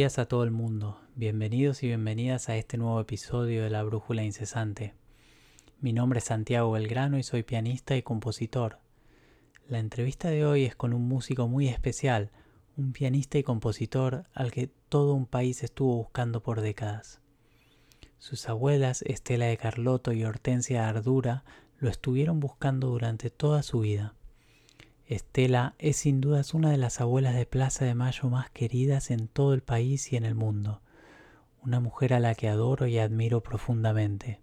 días a todo el mundo. Bienvenidos y bienvenidas a este nuevo episodio de La Brújula Incesante. Mi nombre es Santiago Belgrano y soy pianista y compositor. La entrevista de hoy es con un músico muy especial, un pianista y compositor al que todo un país estuvo buscando por décadas. Sus abuelas, Estela de Carlotto y Hortensia Ardura, lo estuvieron buscando durante toda su vida. Estela es sin dudas una de las abuelas de Plaza de Mayo más queridas en todo el país y en el mundo, una mujer a la que adoro y admiro profundamente.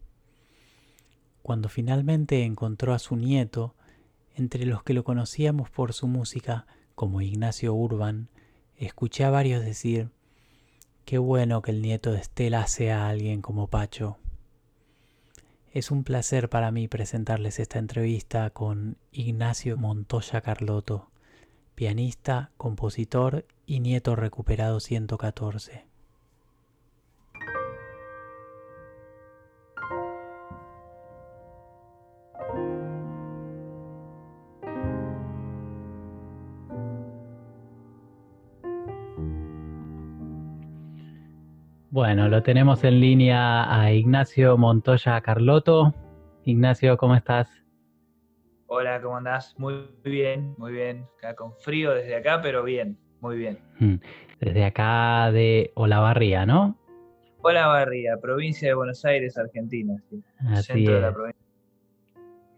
Cuando finalmente encontró a su nieto, entre los que lo conocíamos por su música, como Ignacio Urban, escuché a varios decir, qué bueno que el nieto de Estela sea alguien como Pacho. Es un placer para mí presentarles esta entrevista con Ignacio Montoya Carlotto, pianista, compositor y nieto recuperado 114. Bueno, lo tenemos en línea a Ignacio Montoya Carlotto. Ignacio, ¿cómo estás? Hola, ¿cómo andás? Muy bien, muy bien. Acá con frío desde acá, pero bien, muy bien. Mm, desde acá de Olavarría, ¿no? Olavarría, provincia de Buenos Aires, Argentina. Así es.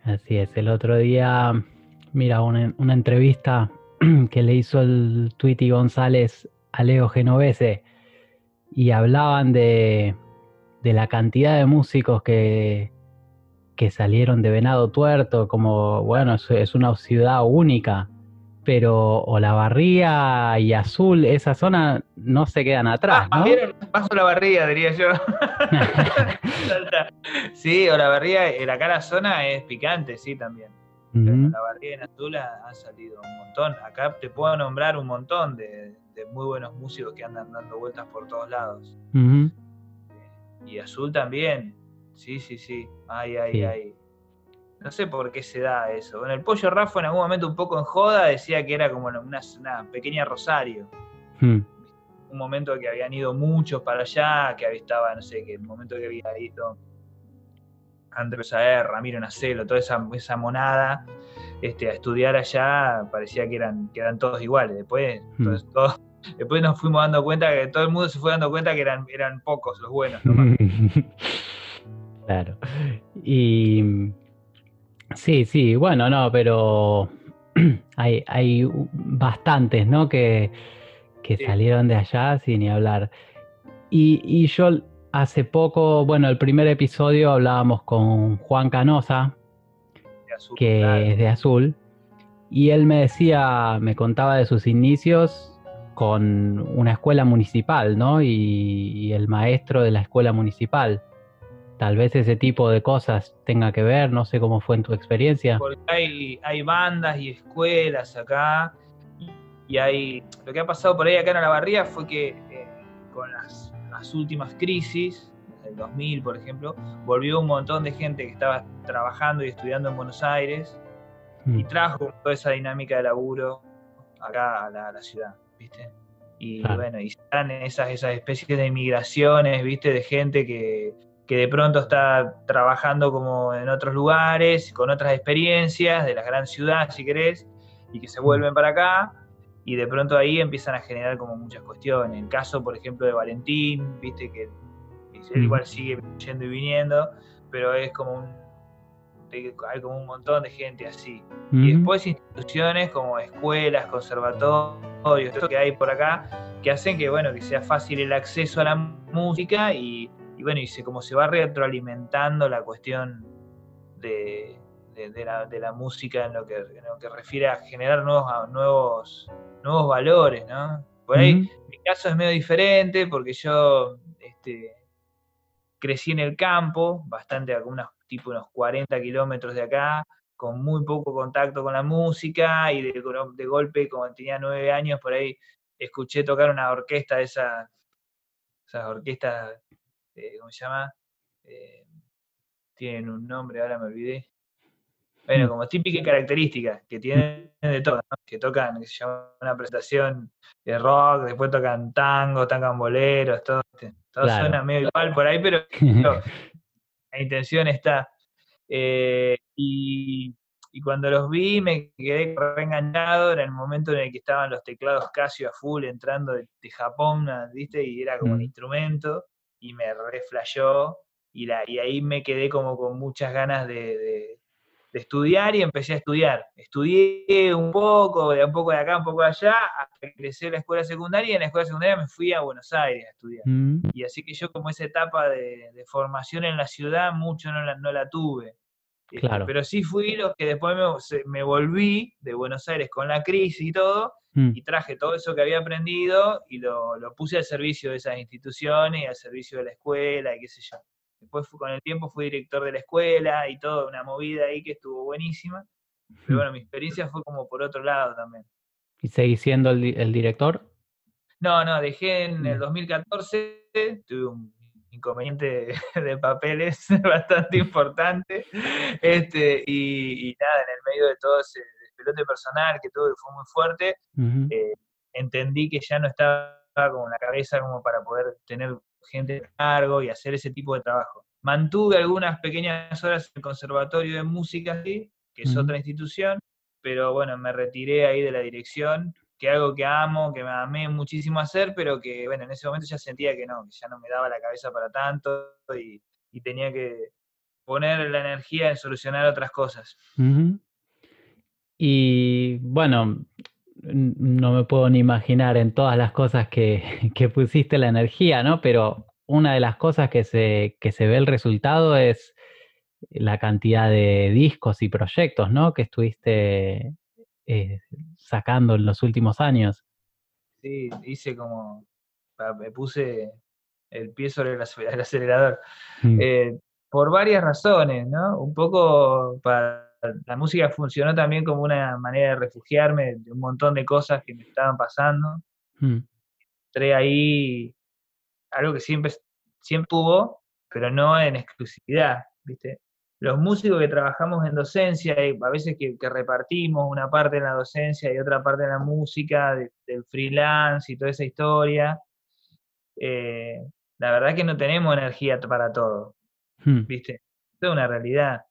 Así es. El otro día, mira, una, una entrevista que le hizo el Twitty González a Leo Genovese y hablaban de, la cantidad de músicos que, que salieron de Venado Tuerto, como, bueno, es, una ciudad única, pero Olavarría y Azul, esa zona no se quedan atrás, ¿no? Bajo la barría, diría yo. sí, Olavarría, acá la zona es picante, sí, también. La barría en Azul ha, salido un montón. Acá te puedo nombrar un montón de, muy buenos músicos que andan dando vueltas por todos lados. Y Azul también. Sí, sí, sí. Ay, ay, ay. No sé por qué se da eso. Bueno, el Pollo Rafa en algún momento un poco en joda decía que era como una, una pequeña Rosario. Un momento que habían ido muchos para allá, que estaba, no sé, que el momento que había ido Andrés Saer, Ramiro Nacelo, toda esa, esa monada, este, a estudiar allá parecía que eran, que eran todos iguales. Después, todos, Después nos fuimos dando cuenta que todo el mundo se fue dando cuenta que eran, eran pocos los buenos. claro. Y sí, sí, bueno, no, pero hay, hay bastantes, ¿no? Que, que salieron de allá sin ni hablar. Y, y, yo hace poco, bueno, el primer episodio hablábamos con Juan Canosa, que es de Azul, y él me decía, me contaba de sus inicios con una escuela municipal, ¿no? Y, el maestro de la escuela municipal. Tal vez ese tipo de cosas tenga que ver, no sé cómo fue en tu experiencia. Porque hay, hay bandas y escuelas acá, y hay. Lo que ha pasado por ahí acá en la barría fue que eh, con las, últimas crisis, el 2000 por ejemplo, volvió un montón de gente que estaba trabajando y estudiando en Buenos Aires y mm. trajo toda esa dinámica de laburo acá a la ciudad. ¿Viste? Y bueno, y están esas, esas especies de migraciones, ¿viste? De gente que, de pronto está trabajando como en otros lugares, con otras experiencias de la gran ciudad, si querés, y que se vuelven para acá, y de pronto ahí empiezan a generar como muchas cuestiones. El caso, por ejemplo, de Valentín, viste que él igual sigue yendo y viniendo, pero es como un hay como un montón de gente así. Y después instituciones como escuelas, conservatorios, todo que hay por acá, que hacen que, bueno, que sea fácil el acceso a la música y, bueno, y se, como se va retroalimentando la cuestión de, la, música en lo, que, lo que refiere a generar nuevos, nuevos, nuevos valores, ¿no? Por ahí mi caso es medio diferente porque yo este, crecí en el campo, bastante, algunas tipo unos 40 kilómetros de acá, con muy poco contacto con la música y de, golpe, como tenía nueve años, por ahí escuché tocar una orquesta de esas, esas orquestas, eh, ¿cómo se llama? Eh, tienen un nombre, ahora me olvidé. Bueno, como típica característica que tienen de todo, ¿no? que tocan, que se llama una presentación de rock, después tocan tango, tocan boleros, todo, todo Claro. suena medio igual por ahí, pero pero la intención está. Eh, y, y cuando los vi me quedé reengañado, era el momento en el que estaban los teclados Casio a full entrando de, de Japón, ¿viste? Y era como un Mm. instrumento, y me reflashó, y, la, y ahí me quedé como con muchas ganas de, de- de estudiar y empecé a estudiar. Estudié un poco, de un poco de acá, un poco de allá, hasta que ingresé a la escuela secundaria, y en la escuela secundaria me fui a Buenos Aires a estudiar. Mm, Y así que yo como esa etapa de, de formación en la ciudad mucho no la, no la tuve. Este, Claro. Pero sí fui los que después me, me volví de Buenos Aires con la crisis y todo, mm, y traje todo eso que había aprendido y lo, lo puse al servicio de esas instituciones y al servicio de la escuela y qué sé yo. Después fui- con el tiempo fui director de la escuela y toda una movida ahí que estuvo buenísima. Pero mm. bueno, mi experiencia fue como por otro lado también. ¿Y seguís siendo el, el director? No, no, dejé en el Mm. 2014, tuve un inconveniente de papeles bastante importante, este, y, y nada, en el medio de todo ese despelote personal que tuve, que fue muy fuerte, eh, entendí que ya no estaba con la cabeza como para poder tener gente a cargo y hacer ese tipo de trabajo. Mantuve algunas pequeñas horas en el Conservatorio de Música, ¿sí? que es otra institución, pero bueno, me retiré ahí de la dirección, que es algo que amo, que me amé muchísimo hacer, pero que bueno, en ese momento ya sentía que no, que ya no me daba la cabeza para tanto y, y tenía que poner la energía en solucionar otras cosas. Y bueno, no me puedo ni imaginar en todas las cosas que, que pusiste la energía, ¿no? Pero una de las cosas que se, que se ve el resultado es la cantidad de discos y proyectos, ¿no? Que estuviste eh, sacando en los últimos años. Sí, hice como, me puse el pie sobre el acelerador. Mm, Eh, por varias razones, ¿no? Un poco para la música funcionó también como una manera de refugiarme de un montón de cosas que me estaban pasando. mm, Entré ahí algo que siempre, siempre tuvo, pero no en exclusividad, ¿viste? Los músicos que trabajamos en docencia, y a veces que, que repartimos una parte en la docencia y otra parte en la música, de- del freelance y toda esa historia, eh, la verdad que no tenemos energía para todo. mm, ¿viste? Esto es una realidad,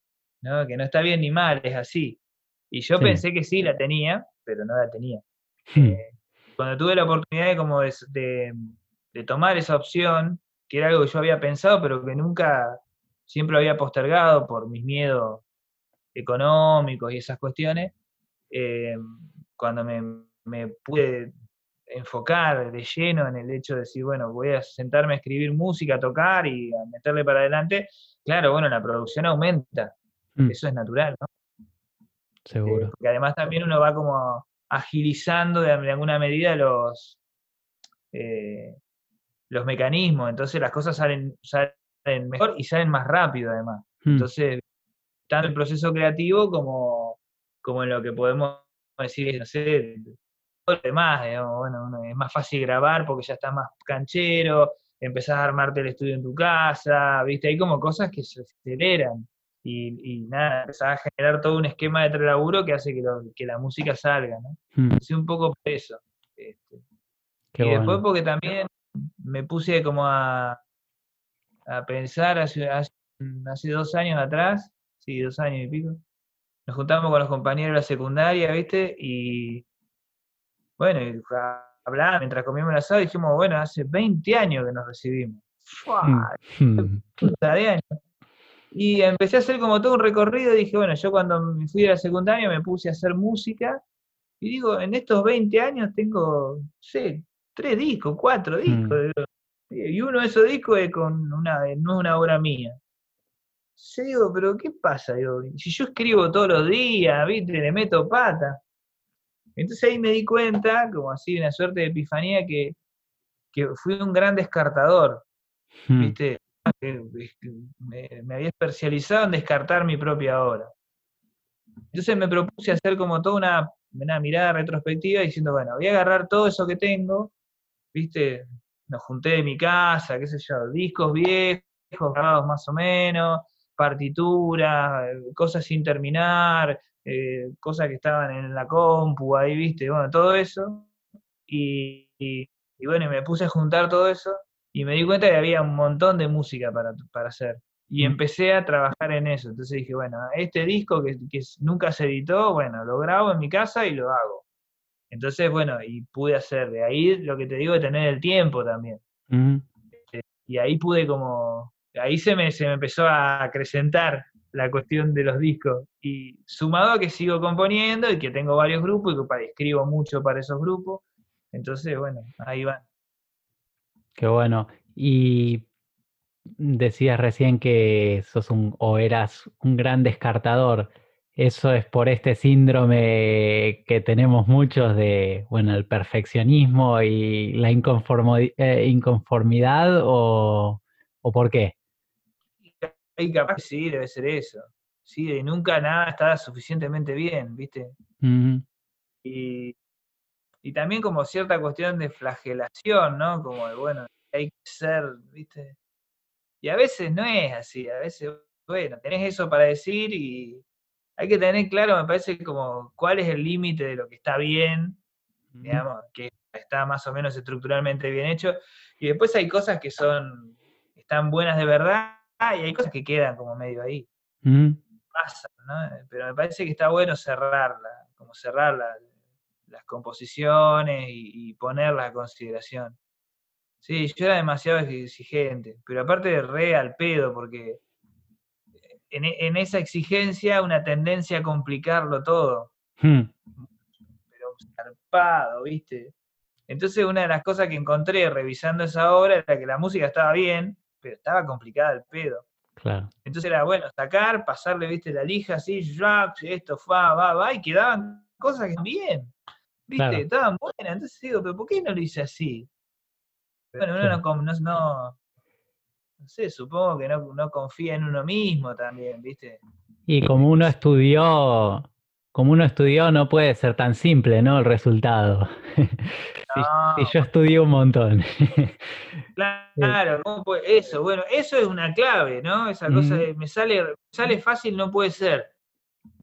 ¿no? Que no está bien ni mal, es así. Y yo Sí. pensé que sí la tenía, pero no la tenía. mm, Eh, cuando tuve la oportunidad de, como de, de- de tomar esa opción, que era algo que yo había pensado, pero que nunca, siempre lo había postergado por mis miedos económicos y esas cuestiones, eh, cuando me, me pude enfocar de lleno en el hecho de decir, bueno, voy a sentarme a escribir música, a tocar y a meterle para adelante, claro, bueno, la producción aumenta, mm, eso es natural, ¿no? Eh, seguro. porque además también uno va como agilizando de, de alguna medida los, eh, los mecanismos, entonces las cosas salen, salen mejor y salen más rápido además. Mm, Entonces, tanto en el proceso creativo como, como en lo que podemos decir, no sé, todo lo demás, digamos, bueno, es más fácil grabar porque ya está más canchero, empezás a armarte el estudio en tu casa, viste, hay como cosas que se aceleran. Y, y nada, empezás a generar todo un esquema de laburo que hace que, lo- que la música salga, ¿no? mm, Sí, un poco por eso. este. qué y después porque también me puse como a, a pensar hace, hace, hace dos años atrás, sí, dos años y pico, nos juntamos con los compañeros de la secundaria, ¿viste? Y bueno, y hablábamos mientras comíamos el asado, dijimos, bueno, hace 20 años que nos recibimos. ¡Fua! Mm, mm, puta de años. Y empecé a hacer como todo un recorrido, dije, bueno, yo cuando me fui de la secundaria me puse a hacer música, y digo, en estos 20 años tengo, sé, tres discos, cuatro discos, digo, y uno de esos discos es con una, no es una obra mía. Yo digo, pero ¿qué pasa? Digo, si yo escribo todos los días, ¿viste? Le meto pata. Entonces ahí me di cuenta, como así, una suerte de epifanía, que, que fui un gran descartador, mm, ¿viste? Que- Me, había especializado en descartar mi propia obra. Entonces me propuse hacer como toda una, una mirada retrospectiva diciendo, bueno, voy a agarrar todo eso que tengo, ¿viste? Nos junté de mi casa, qué sé yo, discos viejos, grabados más o menos, partituras, cosas sin terminar, eh, cosas que estaban en la compu, ahí viste, bueno, todo eso. Y, bueno, me puse a juntar todo eso y me di cuenta que había un montón de música para, para hacer. Y mm. empecé a trabajar en eso. Entonces dije, bueno, este disco que, que, nunca se editó, bueno, lo grabo en mi casa y lo hago. Entonces, bueno, y pude hacer. De ahí lo que te digo de tener el tiempo también. Este, y ahí pude como, ahí se me, se me empezó a acrecentar la cuestión de los discos. Y sumado a que sigo componiendo y que tengo varios grupos y que escribo mucho para esos grupos. Entonces, bueno, ahí van. Qué bueno. Y decías recién que sos un, o eras un gran descartador. Eso es por este síndrome que tenemos muchos de, bueno, el perfeccionismo y la eh, inconformidad o, o por qué? Y capaz sí, debe ser eso. Sí, de nunca nada está suficientemente bien, ¿viste? y, y, también como cierta cuestión de flagelación, ¿no? Como de, bueno, hay que ser, ¿viste? Y a veces no es así, a veces, bueno, tenés eso para decir y hay que tener claro, me parece, como cuál es el límite de lo que está bien, digamos, que está más o menos estructuralmente bien hecho, y después hay cosas que son, están buenas de verdad, y hay cosas que quedan como medio ahí. Pasan, ¿no? Pero me parece que está bueno cerrarla, como cerrar las composiciones y, ponerlas a consideración. Sí, yo era demasiado exigente, pero aparte de re al pedo, porque en, esa exigencia una tendencia a complicarlo todo. Hmm. Pero zarpado, ¿viste? Entonces una de las cosas que encontré revisando esa obra era que la música estaba bien, pero estaba complicada el pedo. Claro. Entonces era bueno sacar, pasarle, viste, la lija así, esto, va, va, va, y quedaban cosas que bien, viste, estaban buenas. Entonces digo, pero ¿por qué no lo hice así? Bueno, uno no, no, no, sé, supongo que no, no confía en uno mismo también, ¿viste? Y como uno estudió, como uno estudió, no puede ser tan simple, ¿no? El resultado. si, yo estudié un montón. claro, eso, bueno, eso es una clave, ¿no? Esa cosa de me sale, sale fácil, no puede ser.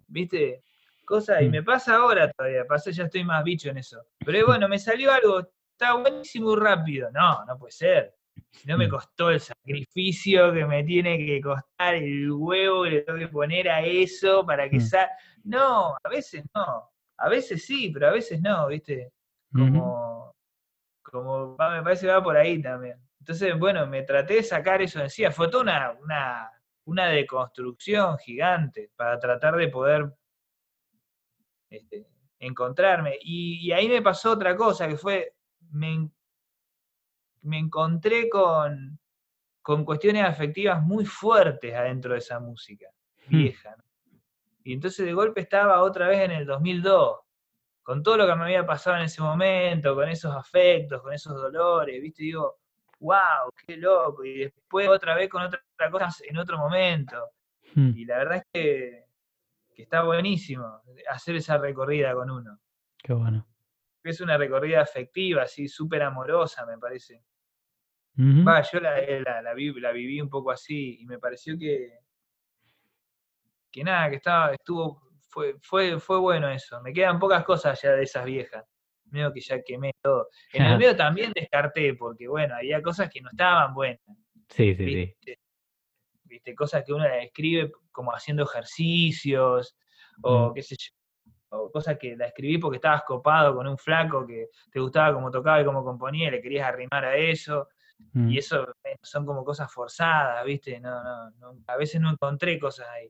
¿Viste? Cosa, y mm. me pasa ahora todavía, pasa, ya estoy más bicho en eso. Pero bueno, me salió algo, está buenísimo y rápido. No, no puede ser. Si no me mm. costó el sacrificio que me tiene que costar el huevo que le tengo que poner a eso para que mm. salga. No, a veces no. A veces sí, pero a veces no, ¿viste? Como, como me parece que va por ahí también. Entonces, bueno, me traté de sacar eso de encima. Fue toda una, una, una deconstrucción gigante para tratar de poder este, encontrarme. Y, y, ahí me pasó otra cosa, que fue, me, me encontré con, con cuestiones afectivas muy fuertes adentro de esa música hmm. vieja. Y entonces de golpe estaba otra vez en el 2002, con todo lo que me había pasado en ese momento, con esos afectos, con esos dolores, ¿viste? digo, wow, qué loco. Y después otra vez con otra cosa en otro momento. Hmm. Y la verdad es que, que está buenísimo hacer esa recorrida con uno. Qué bueno. Es una recorrida afectiva, así, súper amorosa, me parece yo la, la, viví, un poco así y me pareció que, que nada, que estaba, estuvo, fue, fue, fue bueno eso. Me quedan pocas cosas ya de esas viejas. Medio que ya quemé todo. En el medio también descarté, porque bueno, había cosas que no estaban buenas. Sí, sí, sí. ¿Viste? Cosas que uno escribe como haciendo ejercicios, o qué sé yo, o cosas que la escribí porque estabas copado con un flaco que te gustaba como tocaba y como componía y le querías arrimar a eso. Y mm. eso son como cosas forzadas, ¿viste? No, no, a veces no encontré cosas ahí.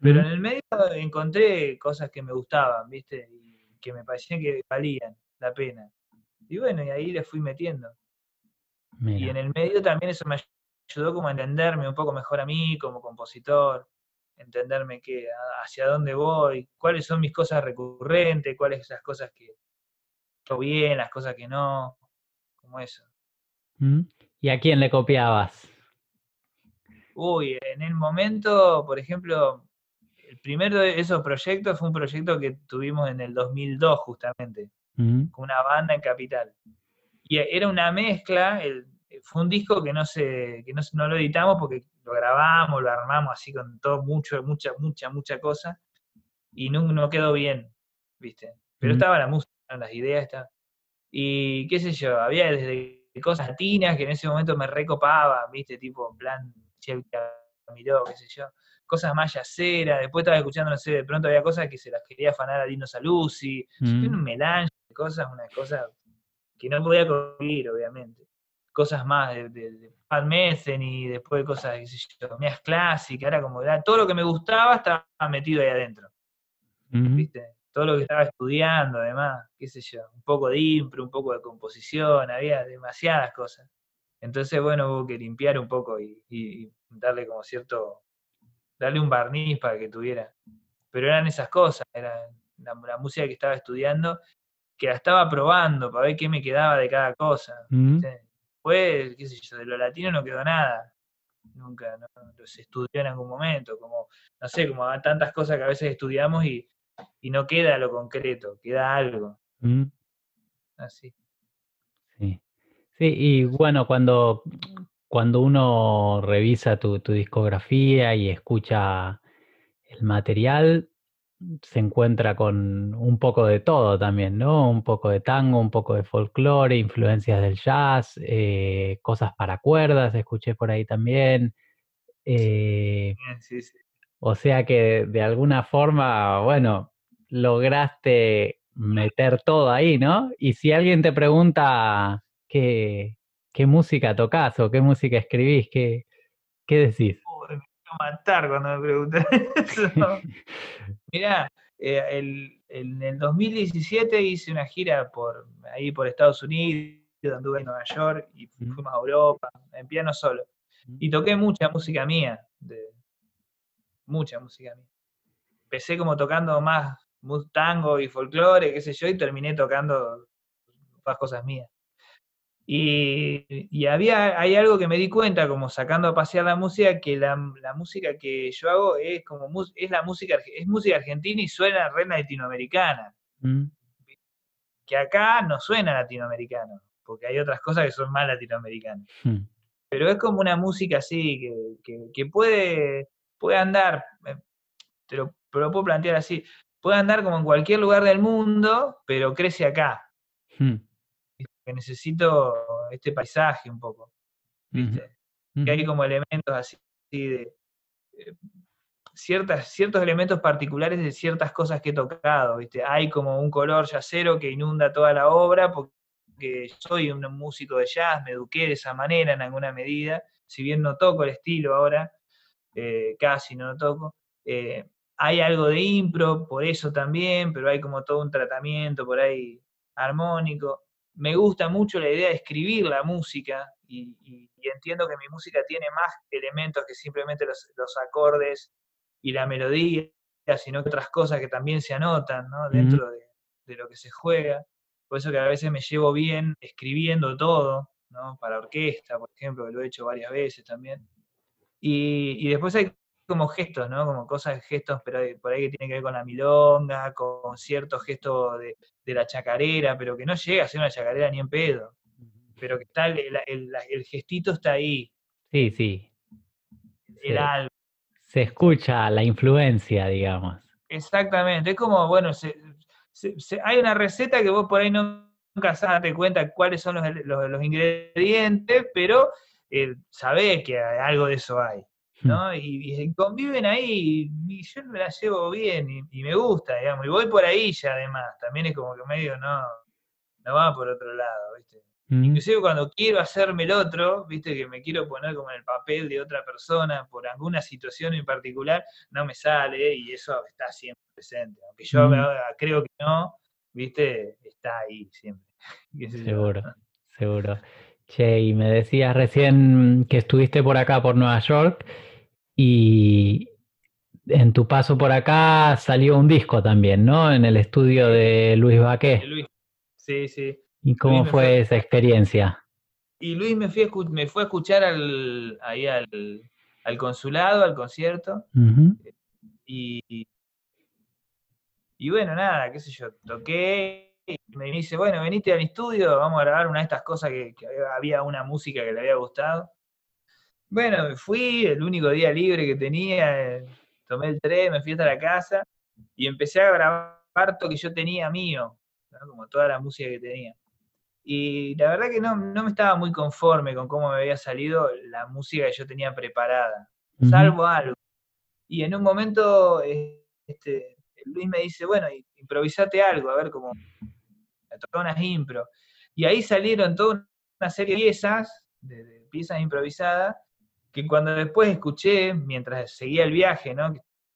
Pero en el medio encontré cosas que me gustaban, ¿viste? Y que me parecían que valían la pena. Y bueno, y ahí le fui metiendo. Y en el medio también eso me ayudó como a entenderme un poco mejor a mí como compositor, entenderme que hacia dónde voy, cuáles son mis cosas recurrentes, cuáles esas cosas que todo bien, las cosas que no, como eso. Mm. ¿Y a quién le copiabas? Uy, en el momento, por ejemplo, el primero de esos proyectos fue un proyecto que tuvimos en el 2002 justamente, con una banda en Capital. Y era una mezcla, fue un disco que no se, que no, lo editamos porque lo grabamos, lo armamos así con todo, mucho, mucha, mucha, mucha cosa, y no, no quedó bien, ¿viste? Pero estaba la música, las ideas, estaban. Y qué sé yo, había desde cosas latinas que en ese momento me recopaba, ¿viste? Tipo, en plan, miró, qué sé yo, cosas más yaceras, después estaba escuchando, no sé, de pronto había cosas que se las quería afanar a Dino Saluzzi, mm. un melange de cosas, una cosa que no podía conseguir, obviamente. Cosas más de, de, de y después cosas, qué sé yo, mías clásicas, era como, era, todo lo que me gustaba estaba metido ahí adentro. ¿Viste? Todo lo que estaba estudiando, además, qué sé yo, un poco de impro, un poco de composición, había demasiadas cosas. Entonces, bueno, hubo que limpiar un poco y, darle como cierto, darle un barniz para que tuviera. Pero eran esas cosas, era la, música que estaba estudiando, que la estaba probando para ver qué me quedaba de cada cosa. Mm. Después, qué sé yo, de lo latino no quedó nada. Nunca, no, se estudió en algún momento, como, no sé, como tantas cosas que a veces estudiamos y, no queda lo concreto, queda algo. Mm. Así. Sí. Sí, y bueno, cuando, cuando uno revisa tu, discografía y escucha el material, se encuentra con un poco de todo también, ¿no? Un poco de tango, un poco de folclore, influencias del jazz, eh, cosas para cuerdas, escuché por ahí también. Eh, o sea que de alguna forma, bueno, lograste meter todo ahí, ¿no? Y si alguien te pregunta qué, qué música tocas o qué música escribís, qué, qué decís. A matar cuando me preguntan eso. Mirá, eh, en el 2017 hice una gira por ahí por Estados Unidos, anduve en Nueva York y fuimos a Europa, en piano solo. Y toqué mucha música mía, de, mucha música mía. Empecé como tocando más tango y folclore, qué sé yo, y terminé tocando más cosas mías. Y, había, hay algo que me di cuenta, como sacando a pasear la música, que la, música que yo hago es como es la música, es música argentina y suena re latinoamericana. Mm. Que acá no suena latinoamericano, porque hay otras cosas que son más latinoamericanas. Hmm. Pero es como una música así, que, puede, puede andar, eh, te lo, puedo plantear así, puede andar como en cualquier lugar del mundo, pero crece acá. Hmm que necesito este paisaje un poco, ¿viste? Que hay como elementos así de... Eh, ciertas, ciertos elementos particulares de ciertas cosas que he tocado, ¿viste? Hay como un color yacero que inunda toda la obra porque soy un músico de jazz, me eduqué de esa manera en alguna medida, si bien no toco el estilo ahora, eh, casi no lo toco. Eh, hay algo de impro, por eso también, pero hay como todo un tratamiento por ahí armónico me gusta mucho la idea de escribir la música y, entiendo que mi música tiene más elementos que simplemente los, acordes y la melodía, sino que otras cosas que también se anotan dentro de, lo que se juega. Por eso que a veces me llevo bien escribiendo todo, ¿no? para orquesta, por ejemplo, que lo he hecho varias veces también. Y, y después hay como gestos, ¿no? Como cosas, gestos, pero por ahí que tienen que ver con la milonga, con ciertos gestos de, la chacarera, pero que no llega a ser una chacarera ni en pedo. Pero que está el, gestito está ahí. Sí, sí. El se, Se escucha la influencia, digamos. Exactamente. Es como, bueno, hay una receta que vos por ahí no, nunca sabes cuenta cuáles son los, ingredientes, pero eh, sabés que algo de eso hay. ¿No? Y, conviven ahí y, yo me la llevo bien y, me gusta, digamos, y voy por ahí ya además, también es como que medio no, no va por otro lado, ¿viste? Hmm. Inclusive cuando quiero hacerme el otro, viste, que me quiero poner como en el papel de otra persona por alguna situación en particular, no me sale y eso está siempre presente. Aunque yo hmm. creo que no, viste, está ahí siempre. Seguro, seguro. Che, y me decías recién que estuviste por acá, por Nueva York, y en tu paso por acá salió un disco también, ¿no? En el estudio de Luis Baqué. Sí, sí. ¿Y cómo fue, esa experiencia? Y Luis me, fui me fue a escuchar al, ahí al, consulado, al concierto. y, y bueno, nada, qué sé yo, toqué y me dice, bueno, veniste al estudio, vamos a grabar una de estas cosas que, había una música que le había gustado. Bueno, me fui, el único día libre que tenía, eh, tomé el tren, me fui hasta la casa y empecé a grabar todo que yo tenía mío, como toda la música que tenía. Y la verdad que no, me estaba muy conforme con cómo me había salido la música que yo tenía preparada, salvo algo. Y en un momento este, Luis me dice, bueno, improvisate algo, a ver cómo... Tocó unas impro. Y ahí salieron toda una serie de piezas, de, piezas improvisadas, que cuando después escuché, mientras seguía el viaje, ¿no?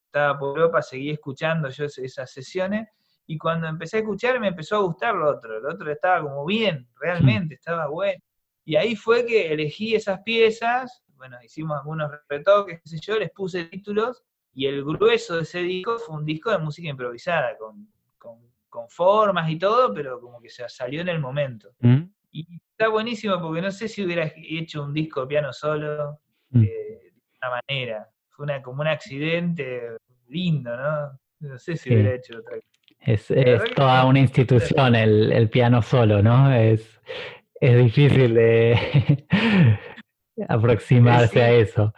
estaba por Europa, seguí escuchando yo esas sesiones, y cuando empecé a escuchar me empezó a gustar lo otro, lo otro estaba como bien, realmente, estaba bueno. Y ahí fue que elegí esas piezas, bueno, hicimos algunos retoques, qué sé yo, les puse títulos, y el grueso de ese disco fue un disco de música improvisada, con, formas y todo, pero como que se salió en el momento. Mm. Y está buenísimo porque no sé si hubiera hecho un disco de piano solo mm. eh, de una manera. Fue una, como un accidente lindo, ¿no? No sé si hubiera hecho otra cosa. Es, toda una institución el, piano solo, ¿no? Es, es difícil de aproximarse a eso.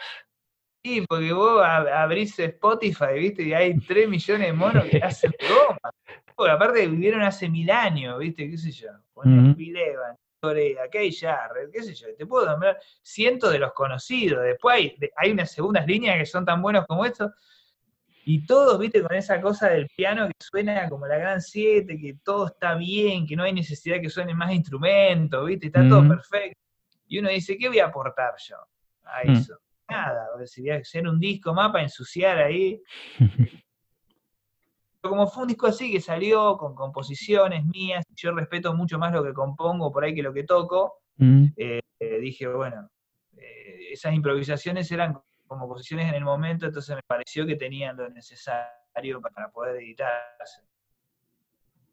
Sí, porque vos abrís Spotify, ¿viste? Y hay 3 millones de monos que hacen broma. Porque aparte vivieron hace mil años, ¿viste? ¿Qué sé yo? Ponen Pilevan, Torea, Kay Jarrett, qué sé yo. Te puedo nombrar cientos de los conocidos. Después hay, hay unas segundas líneas que son tan buenos como estos. Y todos, viste, con esa cosa del piano que suena como la gran 7, que todo está bien, que no hay necesidad que suenen más instrumentos, viste, está todo perfecto. Y uno dice, ¿qué voy a aportar yo a mm. eso? Nada, si voy a hacer un disco más para ensuciar ahí. como fue un disco así que salió con composiciones mías, yo respeto mucho más lo que compongo por ahí que lo que toco, mm. eh, eh, dije, bueno, eh, esas improvisaciones eran como posiciones en el momento, entonces me pareció que tenían lo necesario para poder editarse.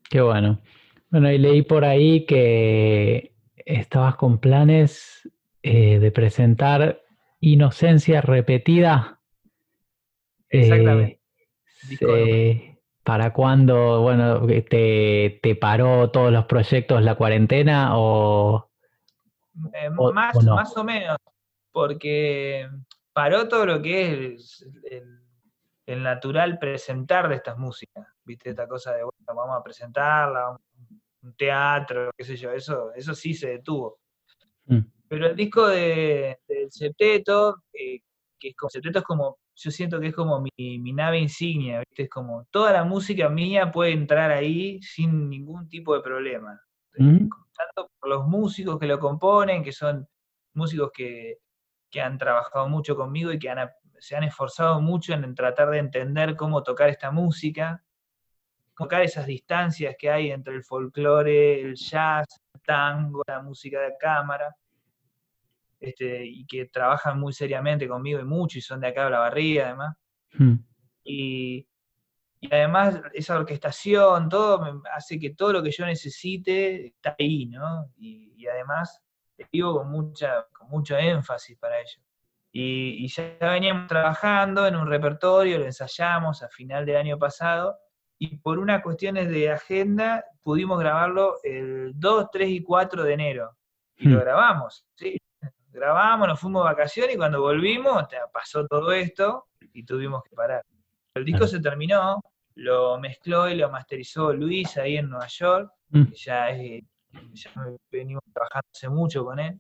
Qué bueno. Bueno, y leí por ahí que estabas con planes eh, de presentar Inocencia Repetida. Exactamente. Eh, ¿Para cuándo, bueno, te, te, paró todos los proyectos la cuarentena o, eh, más, más o menos, porque paró todo lo que es el, natural presentar de estas músicas, ¿viste? Esta cosa de, bueno, vamos a presentarla, un teatro, qué sé yo, eso, eso sí se detuvo. Mm. Pero el disco de, del septeto, eh, que es como, septeto es como, yo siento que es como mi, nave insignia, ¿viste? Es como, toda la música mía puede entrar ahí sin ningún tipo de problema. Mm. Tanto por los músicos que lo componen, que son músicos que, que han trabajado mucho conmigo y que se han esforzado mucho en, tratar de entender cómo tocar esta música, tocar esas distancias que hay entre el folclore, el jazz, el tango, la música de cámara, este, y que trabajan muy seriamente conmigo y mucho, y son de acá de la barriga además. Hmm. Y, además esa orquestación, todo hace que todo lo que yo necesite está ahí, ¿no? Y, y además digo con, mucha, con mucho énfasis para ello. Y, ya veníamos trabajando en un repertorio, lo ensayamos a final del año pasado, y por unas cuestiones de agenda pudimos grabarlo el 2, 3 y 4 de enero. Y lo hmm. grabamos, ¿sí? Grabamos, nos fuimos de vacaciones y cuando volvimos pasó todo esto y tuvimos que parar. El disco se terminó, lo mezcló y lo masterizó Luis ahí en Nueva York, hmm. que ya es ya venimos trabajando hace mucho con él,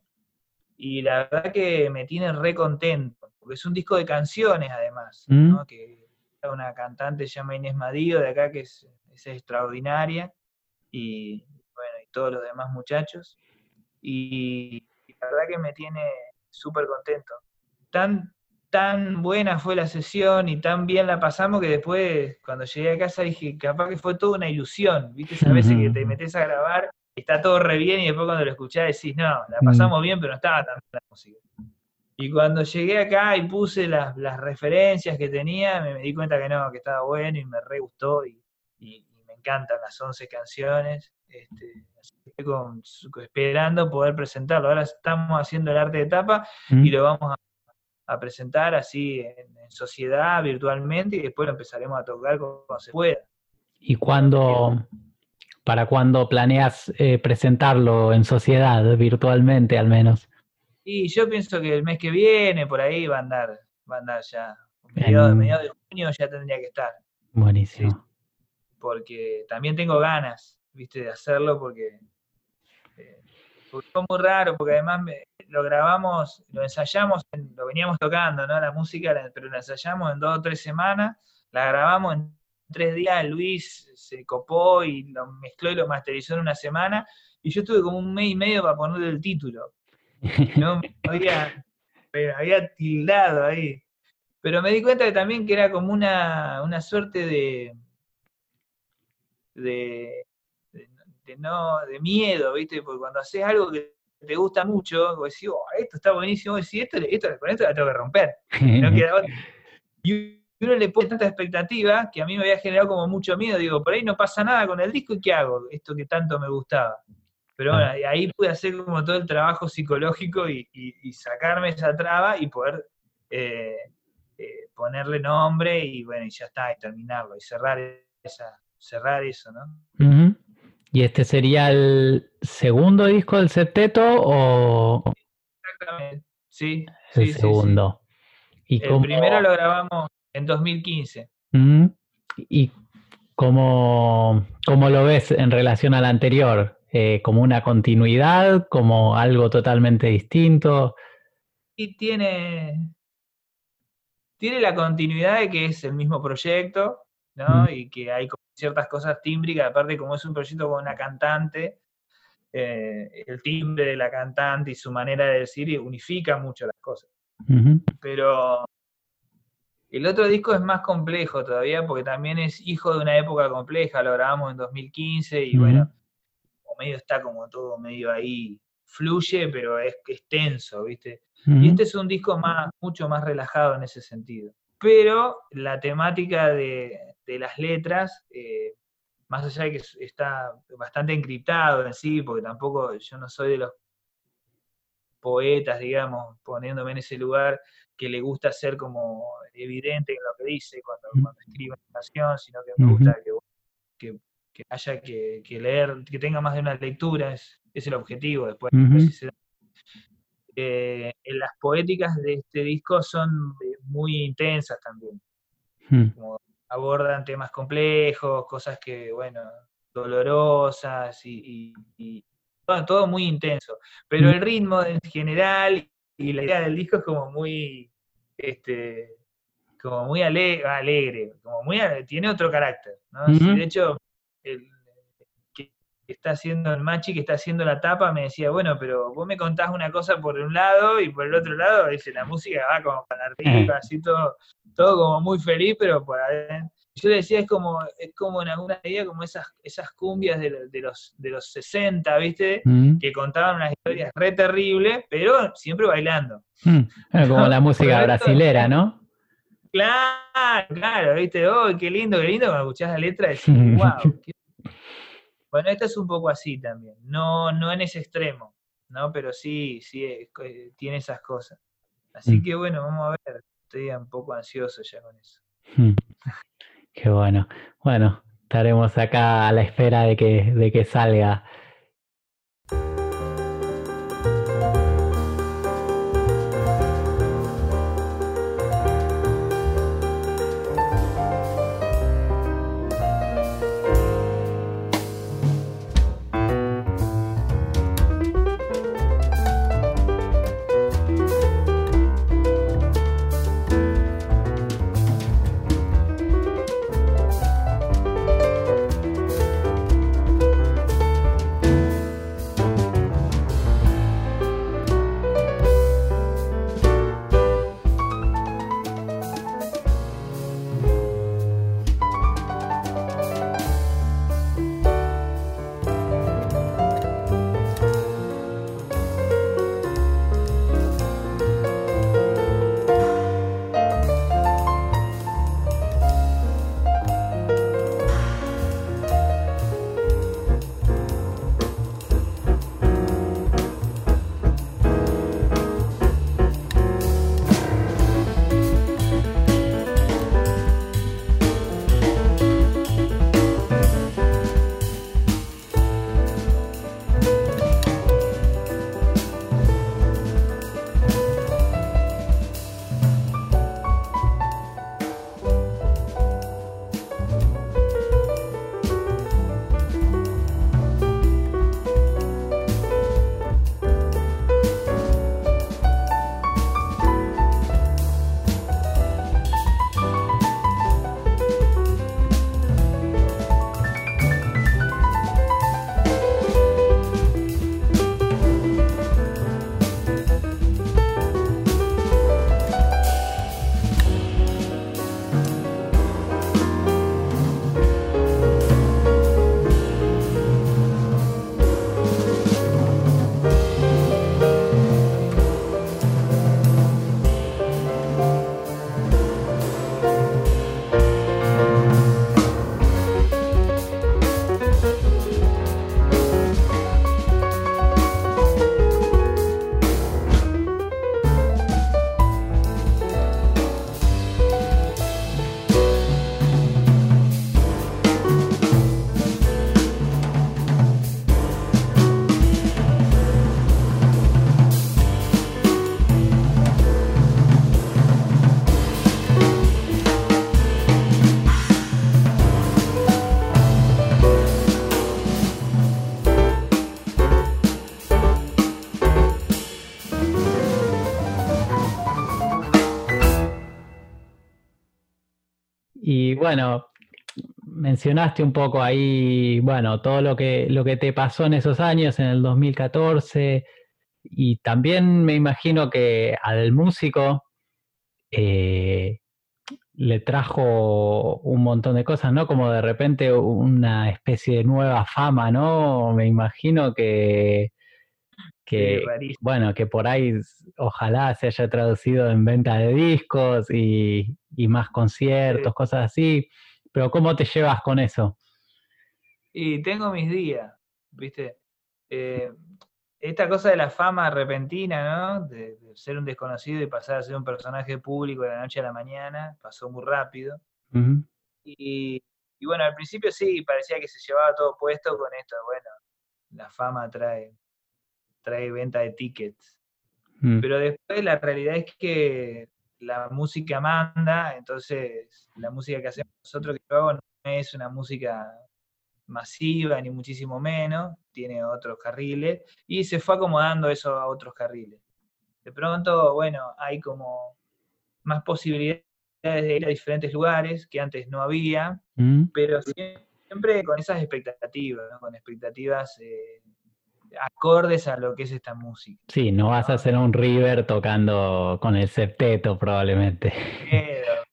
y la verdad que me tiene re contento, porque es un disco de canciones además, mm. que una cantante se llama Inés Madío de acá que es, extraordinaria, y bueno, y todos los demás muchachos, y, la verdad que me tiene súper contento. Tan, tan buena fue la sesión y tan bien la pasamos que después, cuando llegué a casa, dije, capaz que fue toda una ilusión, ¿viste? Esa veces que te metes a grabar está todo re bien y después cuando lo escuchás decís, no, la pasamos mm. bien, pero no estaba tan bien la música. Y cuando llegué acá y puse las, referencias que tenía, me, di cuenta que no, que estaba bueno y me re gustó y, me encantan las 11 canciones. Este, estoy esperando poder presentarlo. Ahora estamos haciendo el arte de tapa mm. y lo vamos a, presentar así en, en, sociedad, virtualmente, y después lo empezaremos a tocar cuando se pueda. ¿Y cuando, ¿Para cuándo planeas eh, presentarlo en sociedad, virtualmente al menos? Y yo pienso que el mes que viene, por ahí va a andar, va a andar ya. Mediados, mediados de junio ya tendría que estar. Buenísimo. porque también tengo ganas, viste, de hacerlo porque, eh, fue muy raro, porque además lo grabamos, lo ensayamos, lo veníamos tocando, ¿no? La música, pero lo ensayamos en dos o tres semanas, la grabamos en tres días, Luis se copó y lo mezcló y lo masterizó en una semana, y yo estuve como un mes y medio para ponerle el título. No había, había tildado ahí. Pero me di cuenta que también que era como una, una suerte de, de, no, de miedo, ¿viste? Porque cuando haces algo que te gusta mucho, vos decís, oh, esto está buenísimo, vos decís, esto, esto, con esto la tengo que romper. Y uno le pone tanta expectativa que a mí me había generado como mucho miedo. Digo, por ahí no pasa nada con el disco y ¿qué hago? Esto que tanto me gustaba. Pero bueno, ahí pude hacer como todo el trabajo psicológico y, sacarme esa traba y poder eh, eh, ponerle nombre y bueno, y ya está, y terminarlo, y cerrar esa, cerrar eso, ¿no? ¿Y este sería el segundo disco del septeto o...? Exactamente, sí. El segundo. ¿Y el primero lo grabamos en 2015. ¿Y cómo, cómo, lo ves en relación al anterior? Eh, como una continuidad, como algo totalmente distinto. Y tiene, tiene la continuidad de que es el mismo proyecto, ¿no? Y que hay ciertas cosas tímbricas, aparte como es un proyecto con una cantante, eh, el timbre de la cantante y su manera de decir unifica mucho las cosas. Pero el otro disco es más complejo todavía porque también es hijo de una época compleja, lo grabamos en 2015 y bueno, medio está como todo medio ahí, fluye, pero es extenso, ¿viste? Y este es un disco más, mucho más relajado en ese sentido. Pero la temática de, las letras, eh, más allá de que está bastante encriptado en sí, porque tampoco yo no soy de los poetas, digamos, poniéndome en ese lugar, que le gusta ser como evidente en lo que dice cuando, cuando escribe una canción, sino que me gusta que que haya que, leer, que tenga más de una lectura, es, el objetivo después. Eh, las poéticas de este disco son muy intensas también. Hmm. Abordan temas complejos, cosas que, bueno, dolorosas y, todo, muy intenso. Pero hmm. el ritmo en general y la idea del disco es como muy, este, como muy alegre, como muy, tiene otro carácter. de hecho, el que está haciendo el machi, que está haciendo la tapa, me decía, bueno, pero vos me contás una cosa por un lado y por el otro lado, dice, la música va como para arriba, así todo, todo como muy feliz, pero por adentro. Yo le decía, es como, es como en alguna medida como esas, esas cumbias de, los, de los 60, ¿viste? Mm. Que contaban unas historias re terribles, pero siempre bailando. Mm. como la música brasilera, ¿no? Claro, claro, ¿viste? Oh, qué lindo, qué lindo, cuando escuchás la letra decís, wow, qué bueno, esta es un poco así también, no, no en ese extremo, ¿no? Pero sí, sí, eh, tiene esas cosas. Así mm. que bueno, vamos a ver, estoy un poco ansioso ya con eso. Mm. Qué bueno. Bueno, estaremos acá a la espera de que, de que salga. Bueno, mencionaste un poco ahí, bueno, todo lo que, lo que te pasó en esos años, en el 2014, y también me imagino que al músico eh, le trajo un montón de cosas, ¿no? Como de repente una especie de nueva fama, ¿no? Me imagino que, que bueno, que por ahí ojalá se haya traducido en venta de discos y, más conciertos, cosas así. Pero ¿cómo te llevas con eso? Y tengo mis días, ¿viste? Eh, esta cosa de la fama repentina, ¿no? De, ser un desconocido y pasar a ser un personaje público de la noche a la mañana, pasó muy rápido. y, bueno, al principio sí, parecía que se llevaba todo puesto con esto, bueno, la fama trae, trae venta de tickets. Mm. Pero después la realidad es que la música manda, entonces la música que hacemos nosotros que yo hago no es una música masiva, ni muchísimo menos, tiene otros carriles, y se fue acomodando eso a otros carriles. De pronto, bueno, hay como más posibilidades de ir a diferentes lugares que antes no había, mm. pero siempre con esas expectativas, con expectativas eh, acordes a lo que es esta música. Sí, no vas a hacer un River tocando con el septeto probablemente.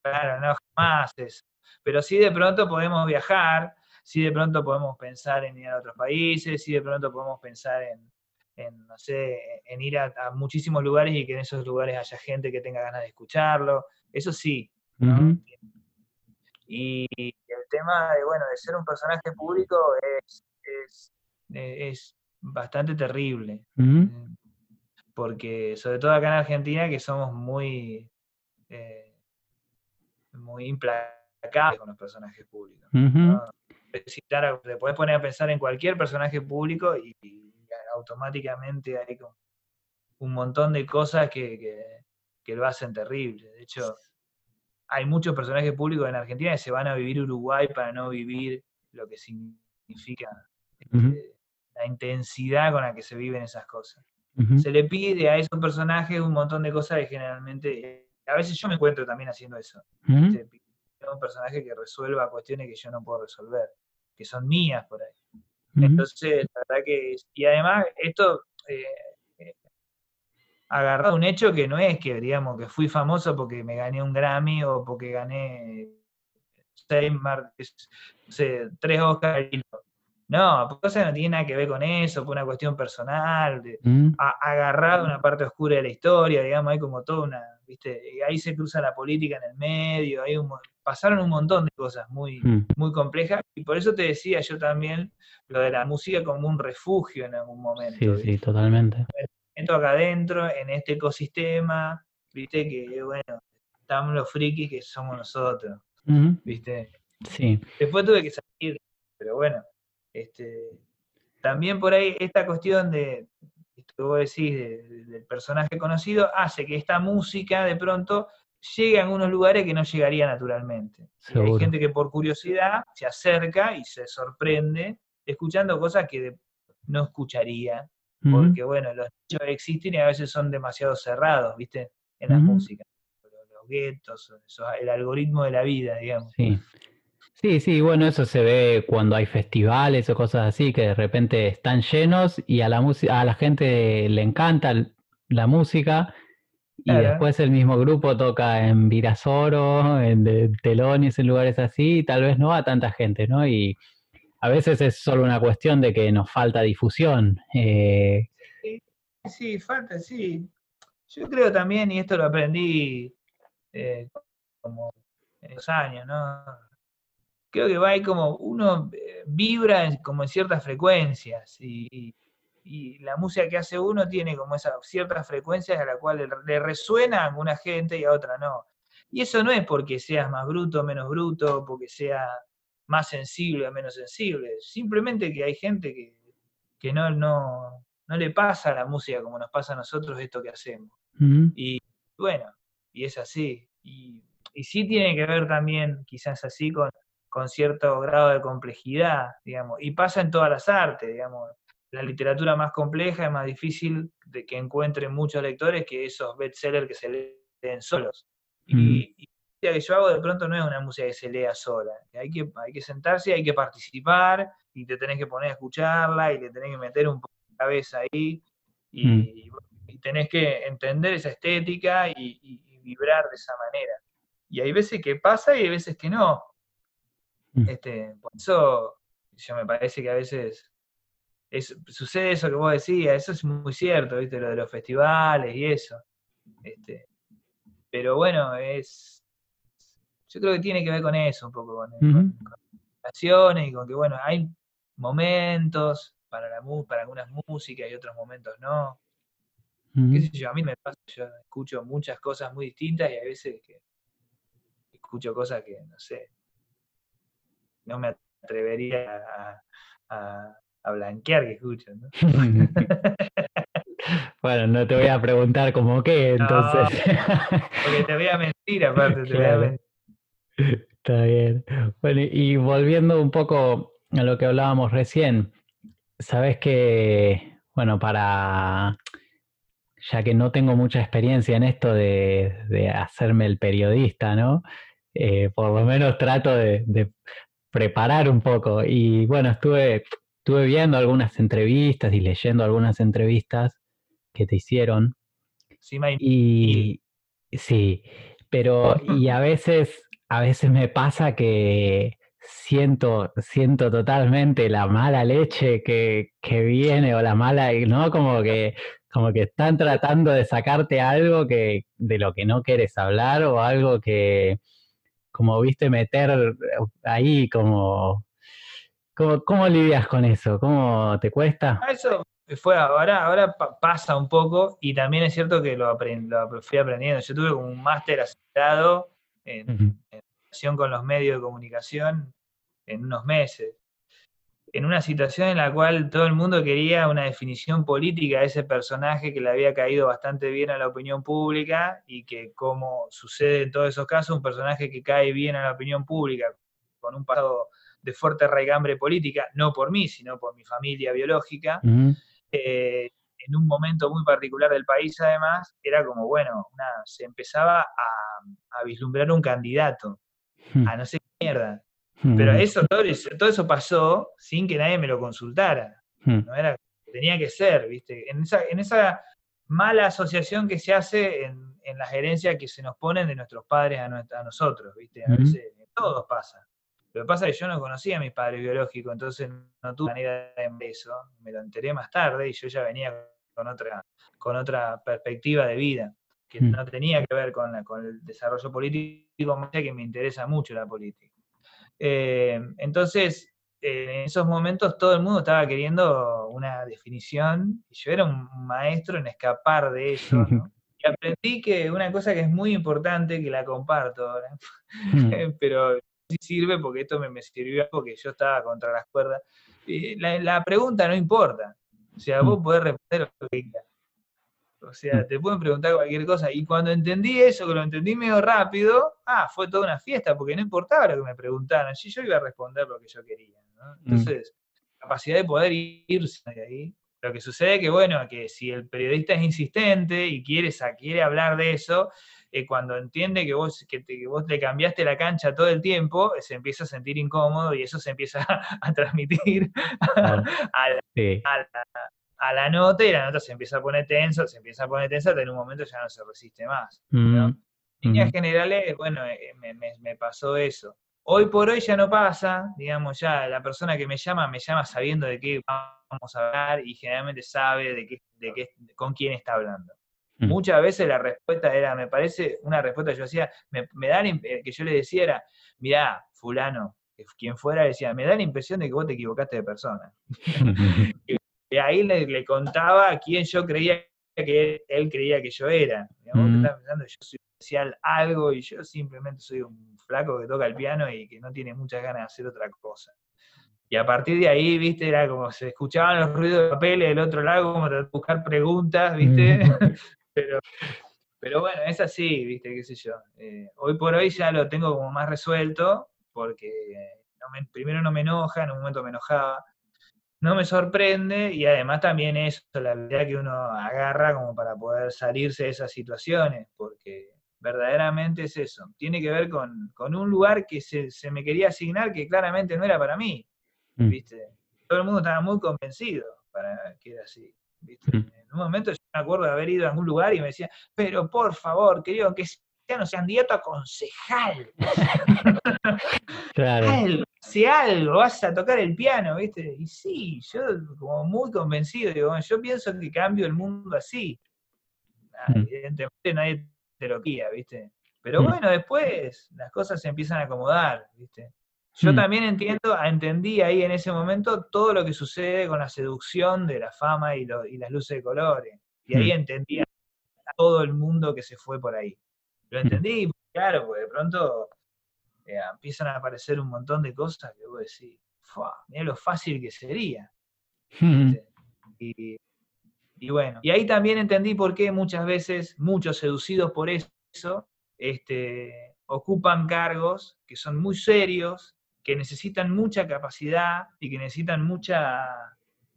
Claro, no, jamás eso. Pero sí de pronto podemos viajar, si de pronto podemos pensar en ir a otros países, si de pronto podemos pensar en, no sé, en ir a, muchísimos lugares y que en esos lugares haya gente que tenga ganas de escucharlo, eso sí. y, el tema de, bueno, de ser un personaje público es, es, bastante terrible. Eh, porque sobre todo acá en Argentina que somos muy, eh, muy implacables con los personajes públicos te puedes poner a pensar en cualquier personaje público y, automáticamente hay un montón de cosas que, lo hacen terrible. De hecho, hay muchos personajes públicos en Argentina que se van a vivir Uruguay para no vivir lo que significa este, la intensidad con la que se viven esas cosas. Se le pide a esos personajes un montón de cosas que generalmente, a veces yo me encuentro también haciendo eso. un personaje que resuelva cuestiones que yo no puedo resolver que son mías por ahí. Entonces, la verdad que, y además, esto eh, eh, agarrado un hecho que no es que, digamos, que fui famoso porque me gané un Grammy o porque gané seis, tres Oscars. No, pues no tiene nada que ver con eso, fue una cuestión personal, de, agarrado una parte oscura de la historia, digamos, hay como toda una, viste, ahí se cruza la política en el medio, hay un, pasaron un montón de cosas muy, mm. muy complejas, y por eso te decía yo también lo de la música como un refugio en algún momento. Sí, sí, totalmente. Entro acá adentro, en este ecosistema, viste, que bueno, estamos los frikis que somos nosotros, viste. Sí. Después tuve que salir, pero bueno, este, también por ahí esta cuestión de, esto que vos decís, del personaje conocido, hace que esta música de pronto llega a algunos lugares que no llegaría naturalmente. hay gente que por curiosidad se acerca y se sorprende escuchando cosas que no escucharía, porque bueno, los nichos existen y a veces son demasiado cerrados, ¿viste? En la música. Los, guetos, el algoritmo de la vida, digamos. Sí. Sí, sí, bueno, eso se ve cuando hay festivales o cosas así, que de repente están llenos y a la, a la gente le encanta la música y después el mismo grupo toca en Virasoro, en Telones, en lugares así, y tal vez no va tanta gente, ¿no? Y a veces es solo una cuestión de que nos falta difusión. Eh. Sí, falta, sí. Yo creo también, y esto lo aprendí eh, como en los años, ¿no? Creo que va ahí como uno eh, vibra como en ciertas frecuencias y y la música que hace uno tiene como esas ciertas frecuencias a la cual le, resuena a alguna gente y a otra no. Y eso no es porque seas más bruto o menos bruto, porque sea más sensible o menos sensible, simplemente que hay gente que, que no, no, no, le pasa a la música como nos pasa a nosotros esto que hacemos. Y bueno, y es así. Y, y, sí tiene que ver también, quizás así, con, con cierto grado de complejidad, digamos, y pasa en todas las artes, digamos la literatura más compleja es más difícil de que encuentren muchos lectores que esos bestsellers que se leen solos. Y, que yo hago de pronto no es una música que se lea sola. Hay que, hay que sentarse, hay que participar y te tenés que poner a escucharla y te tenés que meter un poco la cabeza ahí y, mm. tenés que entender esa estética y, vibrar de esa manera. Y hay veces que pasa y hay veces que no. Mm. Este, por eso yo me parece que a veces sucede eso que vos decías, eso es muy cierto, ¿viste? Lo de los festivales y eso. Este, pero bueno, es. Yo creo que tiene que ver con eso, un poco, con, las y con que, bueno, hay momentos para, la, para algunas músicas y otros momentos no. ¿Qué sé yo? A mí me pasa, yo escucho muchas cosas muy distintas y hay veces que escucho cosas que, no sé, no me atrevería a, a blanquear que escucho, ¿no? Bueno, no te voy a preguntar como qué, entonces. porque te voy a mentir, aparte, te voy a mentir. Está bien. Bueno, y volviendo un poco a lo que hablábamos recién, sabes que, bueno, para, ya que no tengo mucha experiencia en esto de, hacerme el periodista, ¿no? Eh, por lo menos trato de, de, preparar un poco. Y bueno, estuve, estuve viendo algunas entrevistas y leyendo algunas entrevistas que te hicieron. Sí, y sí, pero y a veces, a veces me pasa que siento, siento totalmente la mala leche que, que viene o la mala, ¿no? Como que, como que están tratando de sacarte algo que, de lo que no quieres hablar o algo que, como viste, meter ahí como... ¿Cómo, cómo lidias con eso? ¿Cómo te cuesta? Eso, fue ahora, ahora pasa un poco y también es cierto que lo, fui aprendiendo. Yo tuve un máster asociado en, relación con los medios de comunicación en unos meses, en una situación en la cual todo el mundo quería una definición política de ese personaje que le había caído bastante bien a la opinión pública y que como sucede en todos esos casos, un personaje que cae bien a la opinión pública con un pasado de fuerte raigambre política, no por mí, sino por mi familia biológica, eh, en un momento muy particular del país además, era como, bueno, se empezaba a, vislumbrar un candidato, hmm. a no sé qué mierda. Pero eso, todo, eso pasó sin que nadie me lo consultara. Hmm. No era, tenía que ser, ¿viste? En esa, en esa mala asociación que se hace en, las herencias que se nos ponen de nuestros padres a, a nosotros, ¿viste? A veces, todos pasa. Lo que pasa es que yo no conocía a mis padres biológicos, entonces no tuve manera de eso. Me lo enteré más tarde y yo ya venía con otra, con otra perspectiva de vida, que mm. no tenía que ver con, con el desarrollo político, más que me interesa mucho la política. Eh, entonces, en esos momentos todo el mundo estaba queriendo una definición y yo era un maestro en escapar de eso. Y aprendí que una cosa que es muy importante, que la comparto ahora, mm. pero sirve porque esto me, sirvió porque yo estaba contra las cuerdas. la, pregunta no importa. O sea, vos mm. podés responder lo que quieras. O sea, te pueden preguntar cualquier cosa. Y cuando entendí eso, que lo entendí medio rápido, ah, fue toda una fiesta, porque no importaba lo que me preguntaran. yo iba a responder lo que yo quería. Mm. Entonces, capacidad de poder irse de ahí. Lo que sucede que, bueno, que si el periodista es insistente y quiere, quiere hablar de eso, eh, cuando entiende que vos, que, vos le cambiaste la cancha todo el tiempo, se empieza a sentir incómodo y eso se empieza a, transmitir a, la, nota y la nota se empieza a poner tensa, se empieza a poner tensa, hasta en un momento ya no se resiste más. Mm, en líneas generales, bueno, eh, me, pasó eso. Hoy por hoy ya no pasa, digamos, ya la persona que me llama me llama sabiendo de qué vamos a hablar y generalmente sabe de qué, de qué, con quién está hablando. Mm. Muchas veces la respuesta era, me parece, una respuesta que yo hacía, me, da eh, que yo le decía era, mirá, fulano, quien fuera, decía, me da la impresión de que vos te equivocaste de persona. y ahí le, contaba a quién yo creía que él, creía que yo era. Digamos, mm. pensando que yo soy especial algo y yo simplemente soy un flaco que toca el piano y que no tiene muchas ganas de hacer otra cosa. Y a partir de ahí, viste, era como se escuchaban los ruidos de papeles del otro lado, como buscar preguntas, viste. Mm. Pero, pero bueno, es así, viste, qué sé yo. Eh, hoy por hoy ya lo tengo como más resuelto, porque primero no me enoja, en un momento me enojaba, no me sorprende y además también es la habilidad que uno agarra como para poder salirse de esas situaciones, porque verdaderamente es eso. Tiene que ver con, un lugar que se, me quería asignar que claramente no era para mí. Mm. ¿Viste? Todo el mundo estaba muy convencido para que era así. ¿viste? Mm. En un momento yo me acuerdo de haber ido a algún lugar y me decía, pero por favor, querido, que sea no sea candidato a concejal. claro. si algo, vas a tocar el piano, ¿viste? Y sí, yo como muy convencido, digo, yo pienso que cambio el mundo así. Mm. Evidentemente nadie ¿viste? Pero mm. bueno, después las cosas se empiezan a acomodar, ¿viste? Yo mm. también entiendo, entendí ahí en ese momento todo lo que sucede con la seducción de la fama y, las luces de colores. Y ahí mm. entendí a todo el mundo que se fue por ahí. Lo entendí, claro, porque de pronto eh, empiezan a aparecer un montón de cosas que vos decís, mira lo fácil que sería. Y, y bueno, y ahí también entendí por qué muchas veces, muchos seducidos por eso, este, ocupan cargos que son muy serios, que necesitan mucha capacidad y que necesitan mucha,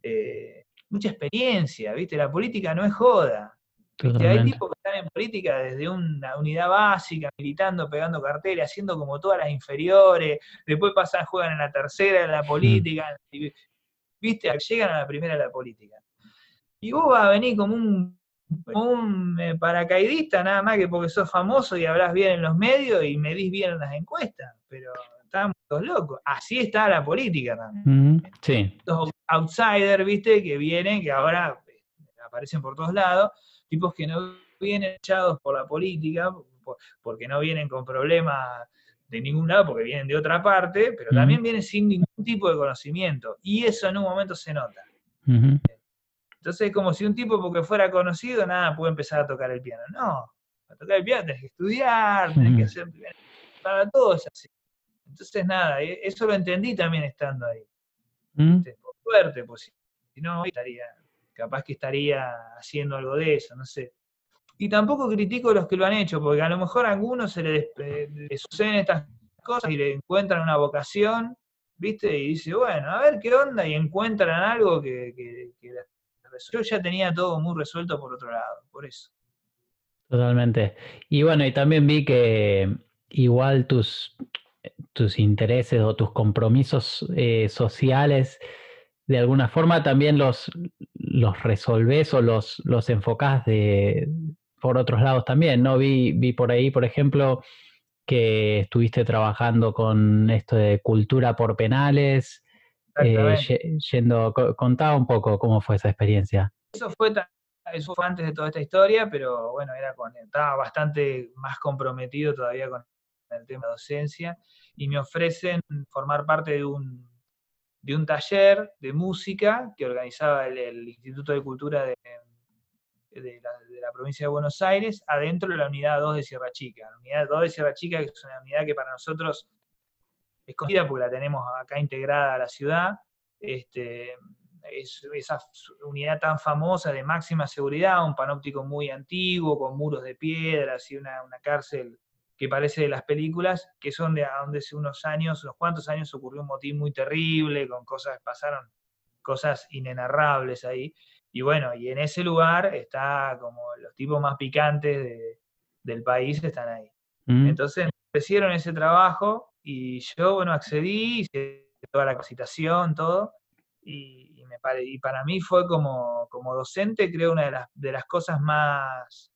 eh, mucha experiencia, ¿viste? La política no es joda. Hay tipos que están en política desde una unidad básica, militando, pegando carteles, haciendo como todas las inferiores, después pasan, juegan en la tercera de la política, ¿viste? Llegan a la primera de la política. Y vos vas a venir como un, un eh, paracaidista, nada más que porque sos famoso y hablas bien en los medios y medís bien en las encuestas, pero estamos todos locos. Así está la política también. sí. Los outsiders, viste, que vienen, que ahora aparecen por todos lados, tipos que no vienen echados por la política, porque no vienen con problemas de ningún lado, porque vienen de otra parte, pero también vienen sin ningún tipo de conocimiento. Y eso en un momento se nota. Entonces es como si un tipo porque fuera conocido, nada, puede empezar a tocar el piano. No, para tocar el piano tenés que estudiar, tenés que hacer... Para todo es así. Entonces nada, e, eso lo entendí también estando ahí. ¿Mm? Por suerte, pues si no, estaría, capaz que estaría haciendo algo de eso, no sé. Y tampoco critico a los que lo han hecho, porque a lo mejor a algunos se les, suceden estas cosas y le encuentran una vocación, ¿viste? Y dice, bueno, a ver qué onda, y encuentran algo que, yo ya tenía todo muy resuelto por otro lado, por eso. Totalmente. Y bueno, y también vi que igual tus, tus intereses o tus compromisos eh, sociales, de alguna forma también los, los resolves o los, los enfocás de, por otros lados también, ¿no? Vi, vi por ahí, por ejemplo, que estuviste trabajando con esto de cultura por penales, eh, yendo, contaba un poco cómo fue esa experiencia. Eso fue, eso fue antes de toda esta historia, pero bueno, era con, estaba bastante más comprometido todavía con el tema de docencia y me ofrecen formar parte de un, de un taller de música que organizaba el, Instituto de Cultura de, la, provincia de Buenos Aires, adentro de la unidad 2 de Sierra Chica. La unidad 2 de Sierra Chica, que es una unidad que para nosotros escogida porque la tenemos acá integrada a la ciudad. Este, es esa unidad tan famosa de máxima seguridad, un panóptico muy antiguo, con muros de piedra, y una, una cárcel que parece de las películas, que son de donde hace unos años, unos cuantos años ocurrió un motín muy terrible, con cosas, pasaron cosas inenarrables ahí. Y bueno, y en ese lugar está como los tipos más picantes del país están ahí. Mm. Entonces me ofrecieron ese trabajo y yo, bueno, accedí, hice toda la capacitación, todo, y, me y para mí fue como, como docente, creo, una de las, de las cosas más,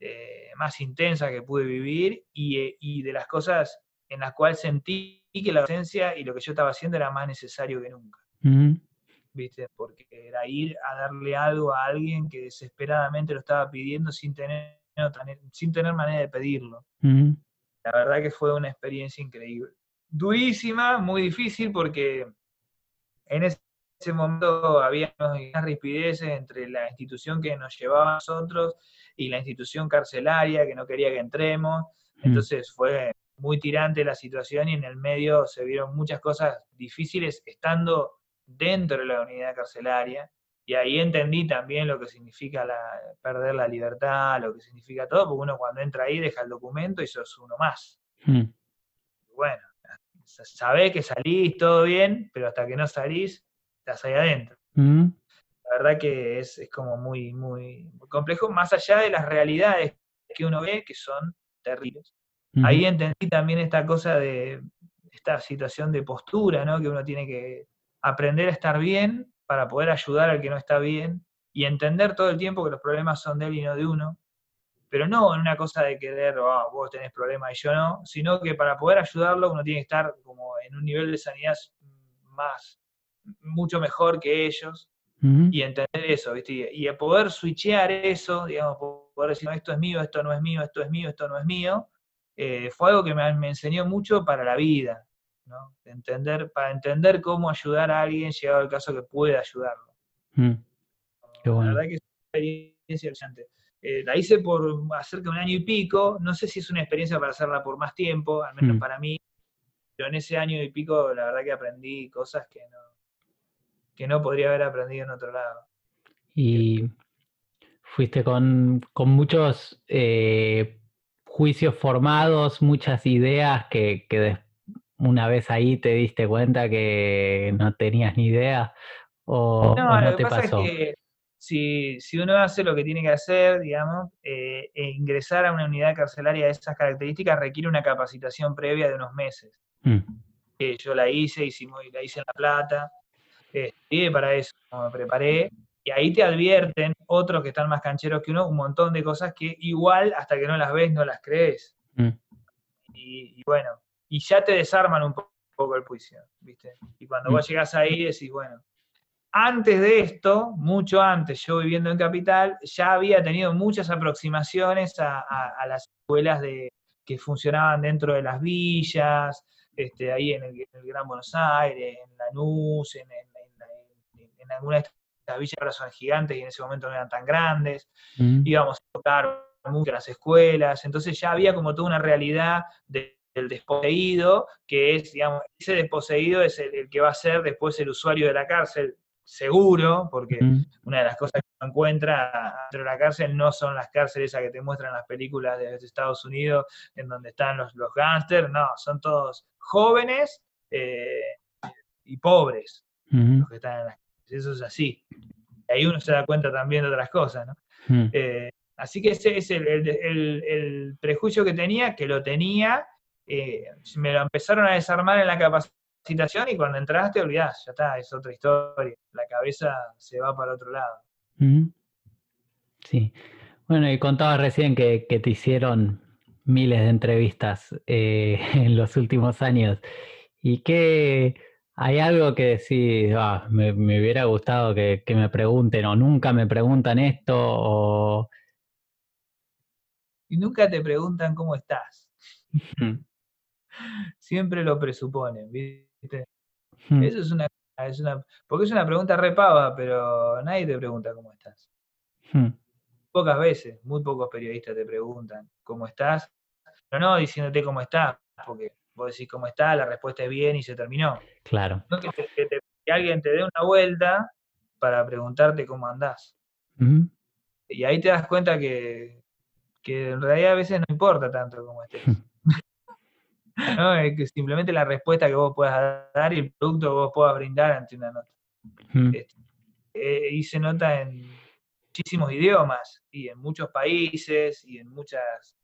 eh, más intensas que pude vivir y, y, de las cosas en las cuales sentí que la docencia y lo que yo estaba haciendo era más necesario que nunca. ¿Viste? Porque era ir a darle algo a alguien que desesperadamente lo estaba pidiendo sin tener, sin tener manera de pedirlo. La verdad que fue una experiencia increíble. Durísima, muy difícil porque en ese momento había unas rispideces entre la institución que nos llevaba a nosotros y la institución carcelaria que no quería que entremos. Mm. Entonces fue muy tirante la situación y en el medio se vieron muchas cosas difíciles estando dentro de la unidad carcelaria. Y ahí entendí también lo que significa la, perder la libertad, lo que significa todo, porque uno cuando entra ahí deja el documento y sos uno más. Hmm. Bueno, sabés que salís, todo bien, pero hasta que no salís, estás ahí adentro. Hmm. La verdad que es, como muy, muy, complejo, más allá de las realidades que uno ve, que son terribles. Ahí entendí también esta cosa de esta situación de postura, ¿no? Que uno tiene que aprender a estar bien para poder ayudar al que no está bien y entender todo el tiempo que los problemas son de él y no de uno. Pero no en una cosa de querer, oh, vos tenés problemas y yo no, sino que para poder ayudarlo uno tiene que estar como en un nivel de sanidad más, mucho mejor que ellos y entender eso, ¿viste? Y, poder switchear eso, digamos, poder decir, esto es mío, esto no es mío, esto es mío, esto no es mío, eh, fue algo que me, enseñó mucho para la vida, ¿no? Entender, para entender cómo ayudar a alguien llegado el caso que puede ayudarlo. Mm. La verdad que es una experiencia brillante. Eh, la hice por cerca de un año y pico, no sé si es una experiencia para hacerla por más tiempo, al menos mm. para mí, pero en ese año y pico la verdad que aprendí cosas que no, que no podría haber aprendido en otro lado. Y fuiste con, muchos eh, juicios formados, muchas ideas que, una vez ahí te diste cuenta que no tenías ni idea o no, lo que pasa Es que si, uno hace lo que tiene que hacer, digamos, eh, e ingresar a una unidad carcelaria de esas características requiere una capacitación previa de unos meses. Mm. yo la hice, hicimos, la hice en La Plata, estudié para eso, me preparé, y ahí te advierten otros que están más cancheros que uno, un montón de cosas que igual hasta que no las ves no las crees. Mm. Y, bueno, y ya te desarman un poco el juicio, ¿viste? Y cuando vos mm. llegás ahí decís, bueno, antes de esto, mucho antes, yo viviendo en Capital, ya había tenido muchas aproximaciones a, las escuelas de, que funcionaban dentro de las villas, este, ahí en el, Gran Buenos Aires, en Lanús, en, en, en algunas de estas villas ahora son gigantes y en ese momento no eran tan grandes, mm. íbamos a tocar mucho las escuelas, entonces ya había como toda una realidad del desposeído, que es, digamos, ese desposeído es el, que va a ser después el usuario de la cárcel, seguro, porque mm. una de las cosas que uno encuentra dentro de la cárcel no son las cárceles esas que te muestran las películas de Estados Unidos, en donde están los, los gángsters, no, son todos jóvenes eh, y pobres los que están en las eso es así. Ahí uno se da cuenta también de otras cosas, ¿no? Hmm. Eh, así que ese es el, prejuicio que tenía, que lo tenía, eh, me lo empezaron a desarmar en la capacitación y cuando entraste olvidás, ya está, es otra historia, la cabeza se va para otro lado. Sí. Bueno, y contabas recién que, te hicieron miles de entrevistas eh, en los últimos años. ¿Y qué, ¿Hay algo que decís, ah, me, hubiera gustado que, me pregunten o nunca me preguntan esto o... Y nunca te preguntan cómo estás. Siempre lo presuponen, ¿viste? Eso es una, es una... Porque es una pregunta repava, pero nadie te pregunta cómo estás. Pocas veces, muy pocos periodistas te preguntan cómo estás, pero no diciéndote cómo estás, porque vos decís cómo está, la respuesta es bien y se terminó. Claro. No que, alguien te dé una vuelta para preguntarte cómo andás. Y ahí te das cuenta que, en realidad a veces no importa tanto cómo estés. ¿no? Es que simplemente la respuesta que vos puedas dar y el producto que vos puedas brindar ante una nota. Este, eh, y se nota en muchísimos idiomas y en muchos países y en muchas,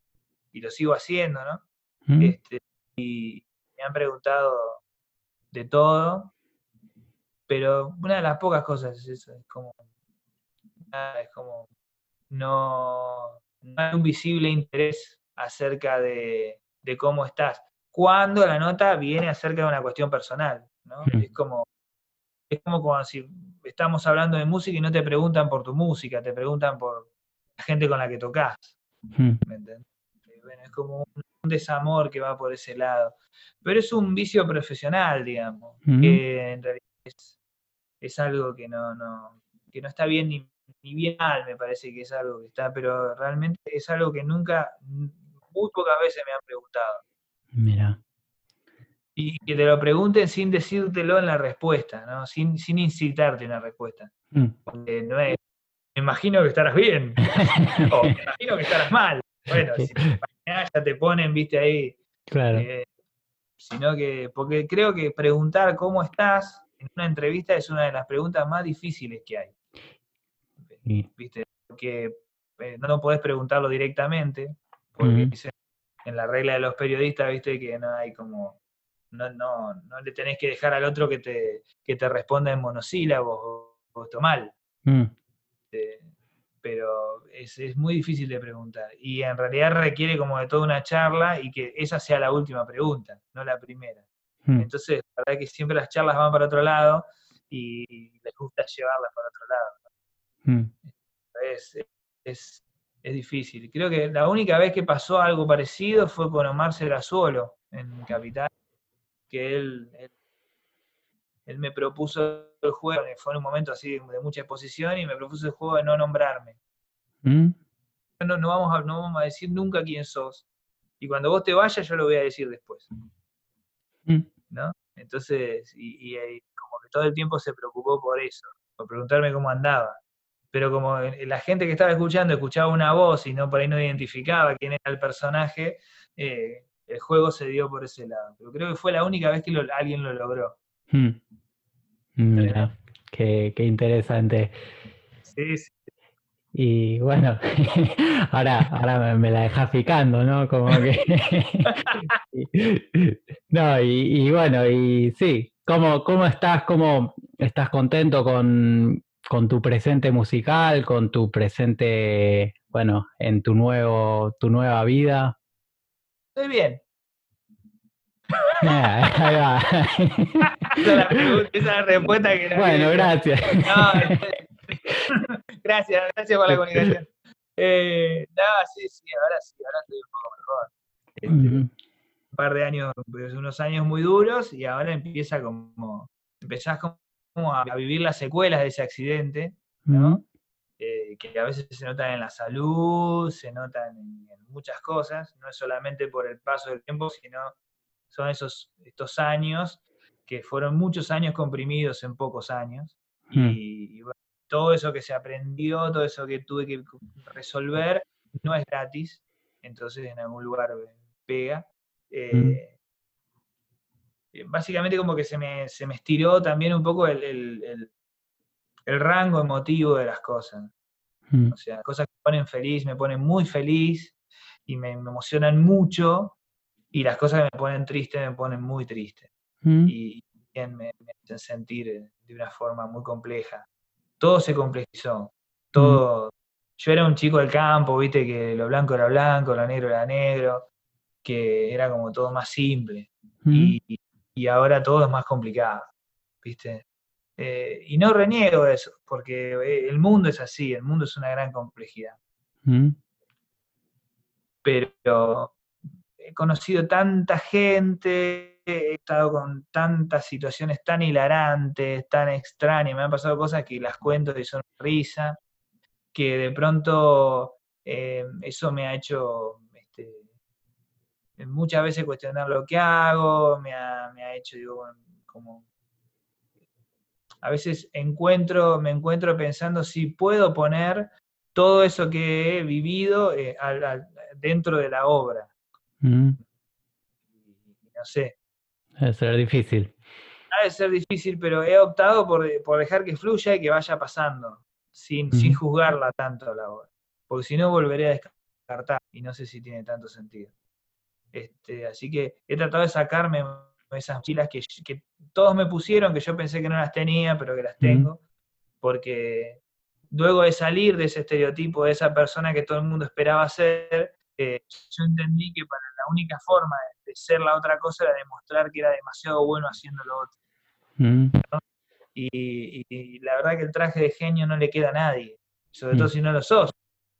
y lo sigo haciendo, ¿no? este, y me han preguntado de todo, pero una de las pocas cosas es eso, es como, es como no, hay un visible interés acerca de, cómo estás. Cuando la nota viene acerca de una cuestión personal, ¿no? Es como, es como si estamos hablando de música y no te preguntan por tu música, te preguntan por la gente con la que tocas. ¿Me entiendes? Es como un desamor que va por ese lado. Pero es un vicio profesional, digamos, que en realidad es, algo que no, no, que no está bien ni, bien mal, me parece que es algo que está, pero realmente es algo que nunca, muy pocas veces me han preguntado. Mira. Y que te lo pregunten sin decírtelo en la respuesta, ¿no? Sin, sin incitarte una respuesta. Mm. Porque no es, me imagino que estarás bien, o me imagino que estarás mal. Bueno, si ya te ponen, viste, ahí. Claro. Eh, sino que, porque creo que preguntar cómo estás en una entrevista es una de las preguntas más difíciles que hay. ¿Viste? Porque eh, no podés preguntarlo directamente, porque en la regla de los periodistas, viste que no hay como, no, no, no le tenés que dejar al otro que te, que te responda en monosílabos o, o mal. Mm. Eh, pero es, es, muy difícil de preguntar. Y en realidad requiere como de toda una charla y que esa sea la última pregunta, no la primera. Mm. Entonces, la verdad que siempre las charlas van para otro lado y les gusta llevarlas para otro lado. Mm. Es, es, es, difícil. Creo que la única vez que pasó algo parecido fue con Omar Serazuolo en Capital, que él, él, me propuso el juego, fue en un momento así de mucha exposición, y me propuso el juego de no nombrarme. Mm. No, no, vamos a, no vamos a decir nunca quién sos. Y cuando vos te vayas, yo lo voy a decir después. ¿No? Entonces, y, y, como que todo el tiempo se preocupó por eso, por preguntarme cómo andaba. Pero como la gente que estaba escuchando escuchaba una voz y no por ahí no identificaba quién era el personaje, eh, el juego se dio por ese lado. Pero creo que fue la única vez que alguien lo logró. Hmm. Mira, qué, qué, interesante. Sí, sí. Y bueno, ahora, ahora me la dejas picando, ¿no? Como que. no, y, bueno, y sí, ¿cómo, cómo estás? ¿Cómo estás contento con, con, tu presente musical, con tu presente, bueno, en tu nuevo, tu nueva vida? Estoy bien. Ah, ahí va. esa, es la respuesta que Bueno, gracias. No, este, gracias, gracias por la comunicación. Eh, no, sí, sí, ahora sí, ahora estoy un poco mejor. Este, un par de años, pues, unos años muy duros y ahora empieza como, empezás como a vivir las secuelas de ese accidente, ¿no? Eh, que a veces se notan en la salud, se notan en, muchas cosas, no es solamente por el paso del tiempo, sino son esos estos años que fueron muchos años comprimidos en pocos años. Y, bueno, todo eso que se aprendió, todo eso que tuve que resolver, no es gratis, entonces en algún lugar pega. Eh, eh, básicamente como que se me, se me, estiró también un poco el, el, el, rango emotivo de las cosas. O sea, cosas que me ponen feliz, me ponen muy feliz y me, emocionan mucho, y las cosas que me ponen triste me ponen muy triste. Y, me, me hacen sentir de una forma muy compleja todo se complejizó. Todo. Yo era un chico del campo, viste, que lo blanco era blanco, lo negro era negro, que era como todo más simple. y, ahora todo es más complicado, viste. Eh, y no reniego eso, porque eh, el mundo es así, el mundo es una gran complejidad. Pero he conocido tanta gente, he estado con tantas situaciones tan hilarantes, tan extrañas, me han pasado cosas que las cuento y son risa, que de pronto eh, eso me ha hecho este, muchas veces cuestionar lo que hago, me ha, hecho, digo, como... A veces encuentro, me encuentro pensando si puedo poner todo eso que he vivido eh, dentro de la obra. Mm. no sé, Debe ser difícil. Debe ser difícil, pero he optado por, dejar que fluya y que vaya pasando, sin, sin juzgarla tanto la obra. Porque si no, volveré a descartar y no sé si tiene tanto sentido. Este, así que he tratado de sacarme esas mochilas que, que, todos me pusieron, que yo pensé que no las tenía, pero que las tengo, porque luego de salir de ese estereotipo de esa persona que todo el mundo esperaba ser, eh, yo entendí que para la única forma de, ser la otra cosa era demostrar que era demasiado bueno haciendo lo otro. Mm. Y, la verdad que el traje de genio no le queda a nadie, sobre todo mm. si no lo sos,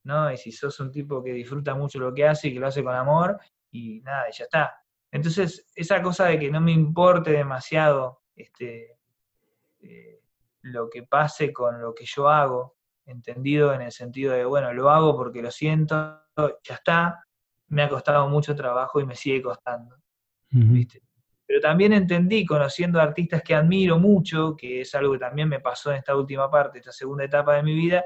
¿no? Y si sos un tipo que disfruta mucho lo que hace y que lo hace con amor, y nada, y ya está. Entonces, esa cosa de que no me importe demasiado este, eh, lo que pase con lo que yo hago, entendido en el sentido de, bueno, lo hago porque lo siento, ya está, me ha costado mucho trabajo y me sigue costando. Pero también entendí, conociendo artistas que admiro mucho, que es algo que también me pasó en esta última parte, esta segunda etapa de mi vida,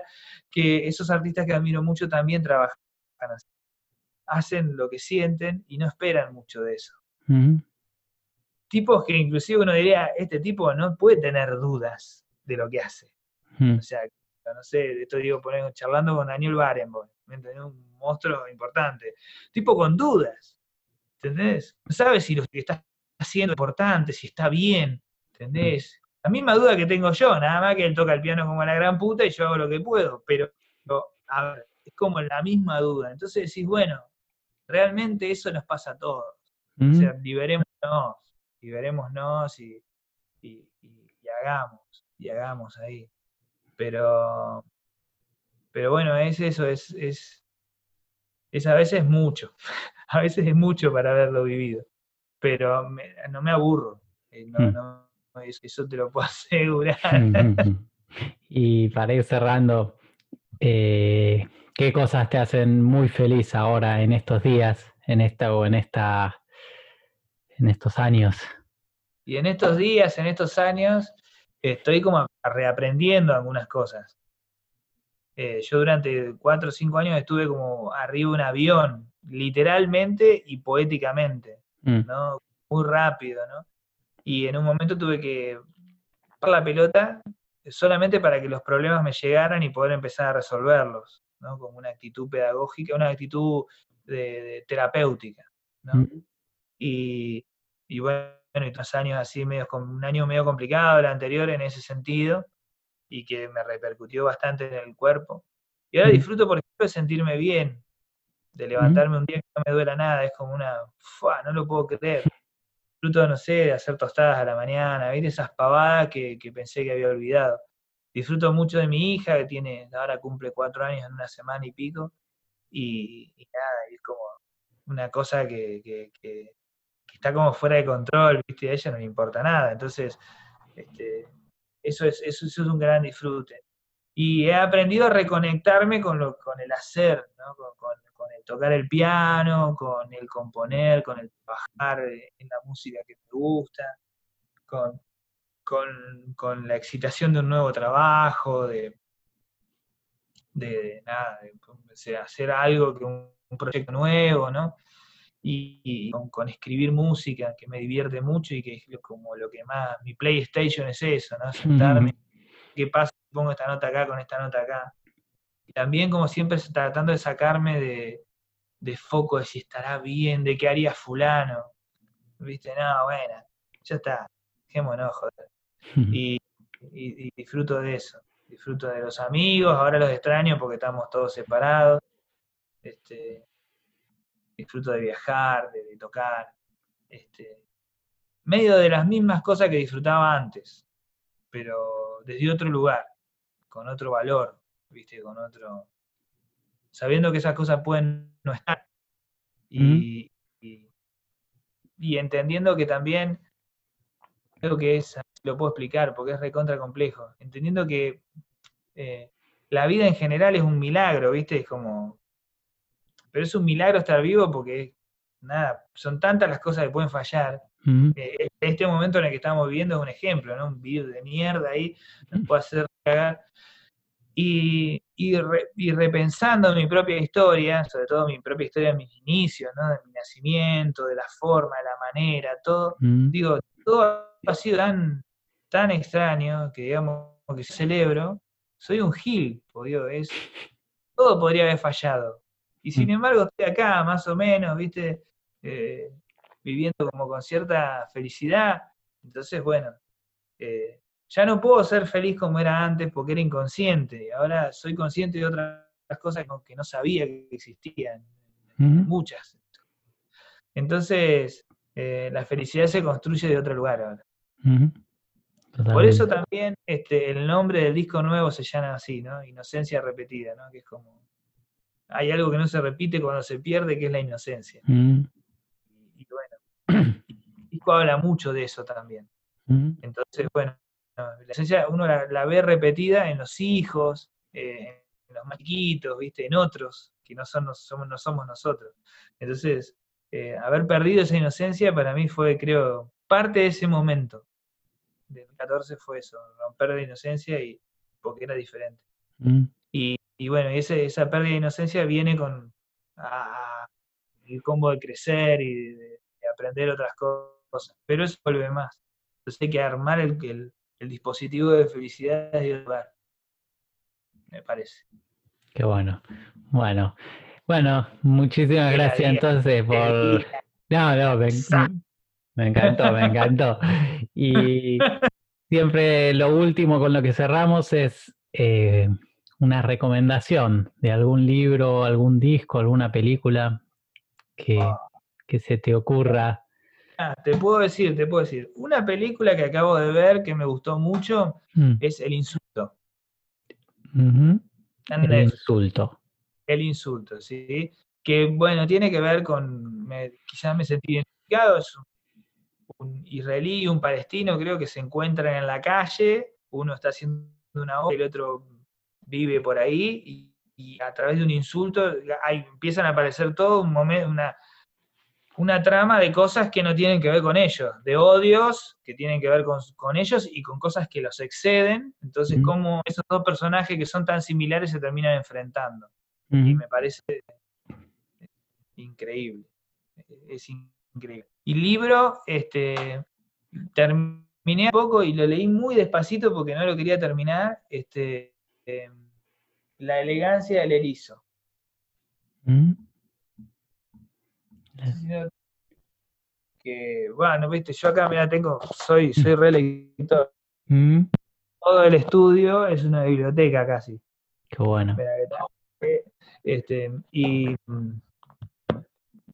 que esos artistas que admiro mucho también trabajan así. Hacen lo que sienten y no esperan mucho de eso. Tipos que inclusive uno diría, este tipo no puede tener dudas de lo que hace. O sea, no sé, estoy digo, charlando con Daniel Barenboim, un monstruo importante. Tipo con dudas. ¿entendés? No sabes si lo que estás haciendo es importante, si está bien, ¿entendés? La misma duda que tengo yo, nada más que él toca el piano como la gran puta y yo hago lo que puedo, pero es como la misma duda. Entonces decís, bueno, realmente eso nos pasa a todos. O sea, liberémonos, liberémonos y, y, hagamos, y hagamos ahí. Pero, pero bueno, es eso, es, es, es a veces mucho, a veces es mucho para haberlo vivido, pero no me aburro, eh, mm. no, eso te lo puedo asegurar. y para ir cerrando, eh, ¿qué cosas te hacen muy feliz ahora en estos días, en esta o en esta, en estos años? Y en estos días, en estos años, estoy como reaprendiendo algunas cosas. Eh, yo durante cuatro o cinco años estuve como arriba de un avión, literalmente y poéticamente, mm. ¿no? Muy rápido, ¿no? Y en un momento tuve que parar la pelota solamente para que los problemas me llegaran y poder empezar a resolverlos, ¿no? Como una actitud pedagógica, una actitud de, terapéutica, ¿no? Mm. Y, y bueno, y dos años así, medio, un año medio complicado el anterior en ese sentido, y que me repercutió bastante en el cuerpo. Y ahora disfruto, por ejemplo, de sentirme bien, de levantarme un día que no me duela nada, es como una, no lo puedo creer. Disfruto, no sé, de hacer tostadas a la mañana, ver esas pavadas que, pensé que había olvidado. Disfruto mucho de mi hija, que tiene, ahora cumple cuatro años en una semana y pico, y, nada, es como una cosa que, está como fuera de control, ¿viste? A ella no le importa nada. Entonces, este, eso, es, eso, es un gran disfrute. Y he aprendido a reconectarme con, lo, con el hacer, con, el tocar el piano, con el componer, con el trabajar en la música que me gusta, con, con, la excitación de un nuevo trabajo, de, de, nada, de, hacer algo, que un proyecto nuevo, ¿no? Y, con, escribir música, que me divierte mucho y que es como lo que más, mi PlayStation es eso, ¿no? Sentarme, ¿qué pasa? Pongo esta nota acá con esta nota acá. Y también como siempre tratando de sacarme de, de foco de si estará bien, de qué haría fulano. ¿Viste? No, bueno, ya está, dejémonos, joder. y, y, disfruto de eso, disfruto de los amigos, ahora los extraño porque estamos todos separados. Este, disfruto de viajar, de, tocar, este, medio de las mismas cosas que disfrutaba antes, pero desde otro lugar, con otro valor, ¿viste? Con otro. sabiendo que esas cosas pueden no estar. Y, y, entendiendo que también, creo que es, lo puedo explicar porque es recontra complejo, entendiendo que eh, la vida en general es un milagro, ¿viste? Es como pero es un milagro estar vivo porque, nada, son tantas las cosas que pueden fallar. Eh, este momento en el que estamos viviendo es un ejemplo, ¿no? Un virus de mierda ahí nos puede hacer cagar. Y, y, repensando mi propia historia, sobre todo mi propia historia de mis inicios, ¿no? de mi nacimiento, de la forma, de la manera, todo, digo, todo ha sido tan, tan extraño que digamos que celebro, soy un gil, Dios, es, todo podría haber fallado. Y sin mm. embargo estoy acá, más o menos, ¿viste? Eh, viviendo como con cierta felicidad. Entonces, bueno, eh, ya no puedo ser feliz como era antes porque era inconsciente. Ahora soy consciente de otras cosas que no sabía que existían. Muchas. Entonces, eh, la felicidad se construye de otro lugar ahora. Por eso también este, el nombre del disco nuevo se llama así, ¿no? Inocencia repetida, ¿no? Que es como hay algo que no se repite cuando se pierde, que es la inocencia. Mm. Y, bueno, el disco habla mucho de eso también. Mm. Entonces, bueno, la inocencia uno la, ve repetida en los hijos, eh, en los más chiquitos, ¿viste? en otros, que no, son, no, somos, no somos nosotros. Entonces, eh, haber perdido esa inocencia para mí fue, creo, parte de ese momento. Del 14 fue eso, romper la inocencia y porque era diferente. Mm. Y y bueno, esa pérdida de inocencia viene con el combo de crecer y de, aprender otras cosas. Pero eso vuelve más. Entonces hay que armar el, el, dispositivo de felicidad y lugar. Me parece. Qué bueno. Bueno. Bueno, muchísimas gracias entonces por, No, no, me, me encantó, me encantó. Y siempre lo último con lo que cerramos es eh, una recomendación de algún libro, algún disco, alguna película que, Ah. que se te ocurra. Ah, te puedo decir, te puedo decir. Una película que acabo de ver que me gustó mucho Mm, es El Insulto. El insulto. El Insulto, ¿sí? Que bueno, tiene que ver con, me- quizás me sentí identificado, es un, un israelí y un palestino, creo que se encuentran en la calle, uno está haciendo una obra, el otro vive por ahí, y, y a través de un insulto hay- empiezan a aparecer todo un momento, una, una trama de cosas que no tienen que ver con ellos, de odios que tienen que ver con, con ellos y con cosas que los exceden. Entonces, cómo esos dos personajes que son tan similares se terminan enfrentando. Y me parece increíble. Es increíble. Y libro, este, terminé un poco y lo leí muy despacito porque no lo quería terminar. Este, eh, La elegancia del erizo. Sino que, bueno, viste, yo acá, mira, tengo, soy, soy re lector. Ujú, Todo el estudio es una biblioteca casi. Qué bueno. Este, y, mm,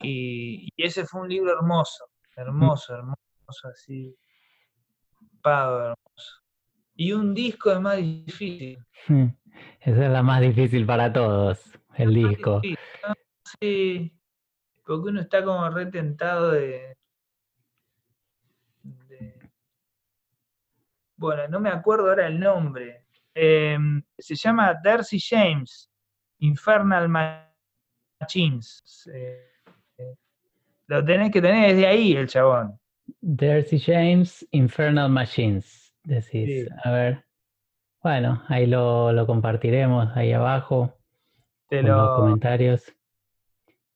y, y ese fue un libro hermoso, hermoso, hermoso, así, pado, hermoso. Y un disco es más difícil. Esa es la más difícil para todos, el disco. difícil, ¿no? Sí, porque uno está como retentado de, de- Bueno, no me acuerdo ahora el nombre. Em, se llama Darcy James, Infernal Machines. Eh, eh, lo tenés que tener desde ahí, el chabón. Darcy James, Infernal Machines, decís. Sí. A ver. Bueno, ahí lo, lo compartiremos ahí abajo Te en los lo, comentarios.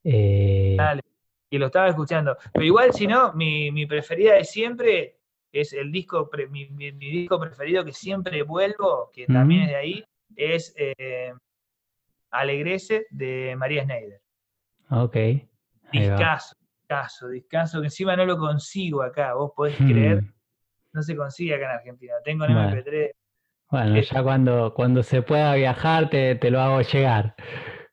Eh, Dale. y lo estaba escuchando. Pero igual, si no, mi, mi preferida de siempre es el disco, pre- mi, mi- mi disco preferido que siempre vuelvo, que también es de ahí, es eh, Alegrece de María Schneider. ok. Discaso, discaso, discaso, que encima no lo consigo acá, vos podés creer, Mm, no se consigue acá en Argentina. Tengo en Bueno. MP3, Bueno, Es- ya cuando, cuando se pueda viajar te, te lo hago llegar.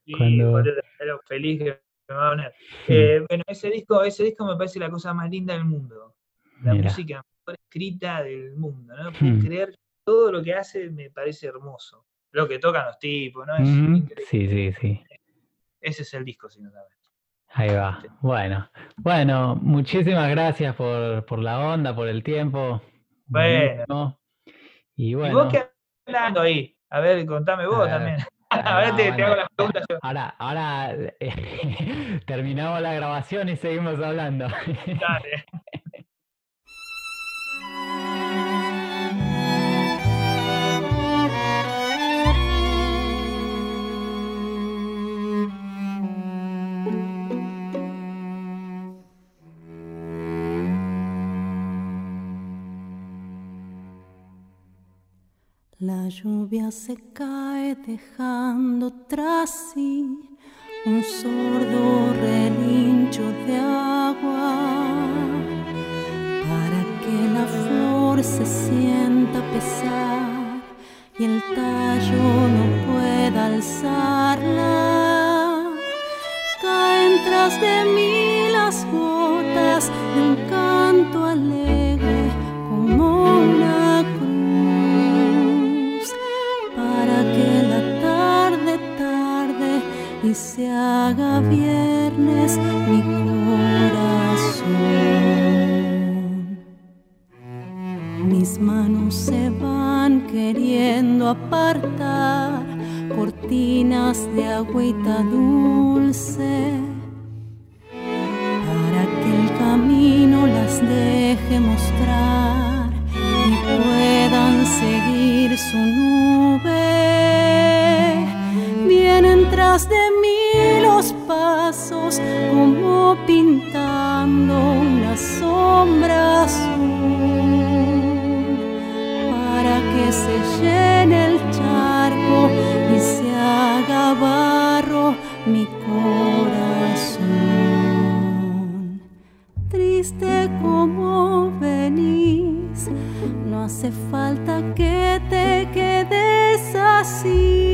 y Cuando- lo feliz que me va a poner. Mm, Eh, bueno, ese disco, ese disco me parece la cosa más linda del mundo. La Mira. música mejor escrita del mundo, ¿no? Hmm. creer todo lo que hace me parece hermoso. Lo que tocan los tipos, ¿no? Es. Sí, sí, sí. Ese es el disco, sin duda. Ahí va. Bueno, bueno, muchísimas gracias por, por la onda, por el tiempo. Bueno. Buenísimo. Y ¿Y bueno, vos qué hablando ahí? A ver, contame vos también. ah, A ver, te, hago las preguntas yo. ahora, ahora eh, terminamos la grabación y seguimos hablando. Dale. La lluvia se cae dejando tras sí un sordo relincho de agua para que la flor se sienta pesar y el tallo no pueda alzarla. Caen tras de mí las gotas de un canto alegre se haga viernes mi corazón. Mis manos se van queriendo apartar cortinas de agüita dulce para que el camino las deje mostrar y puedan seguir su nube. Vienen tras de pasos como pintando una sombra azul para que se llene el charco y se haga barro mi corazón. Triste como venís, no hace falta que te quedes así.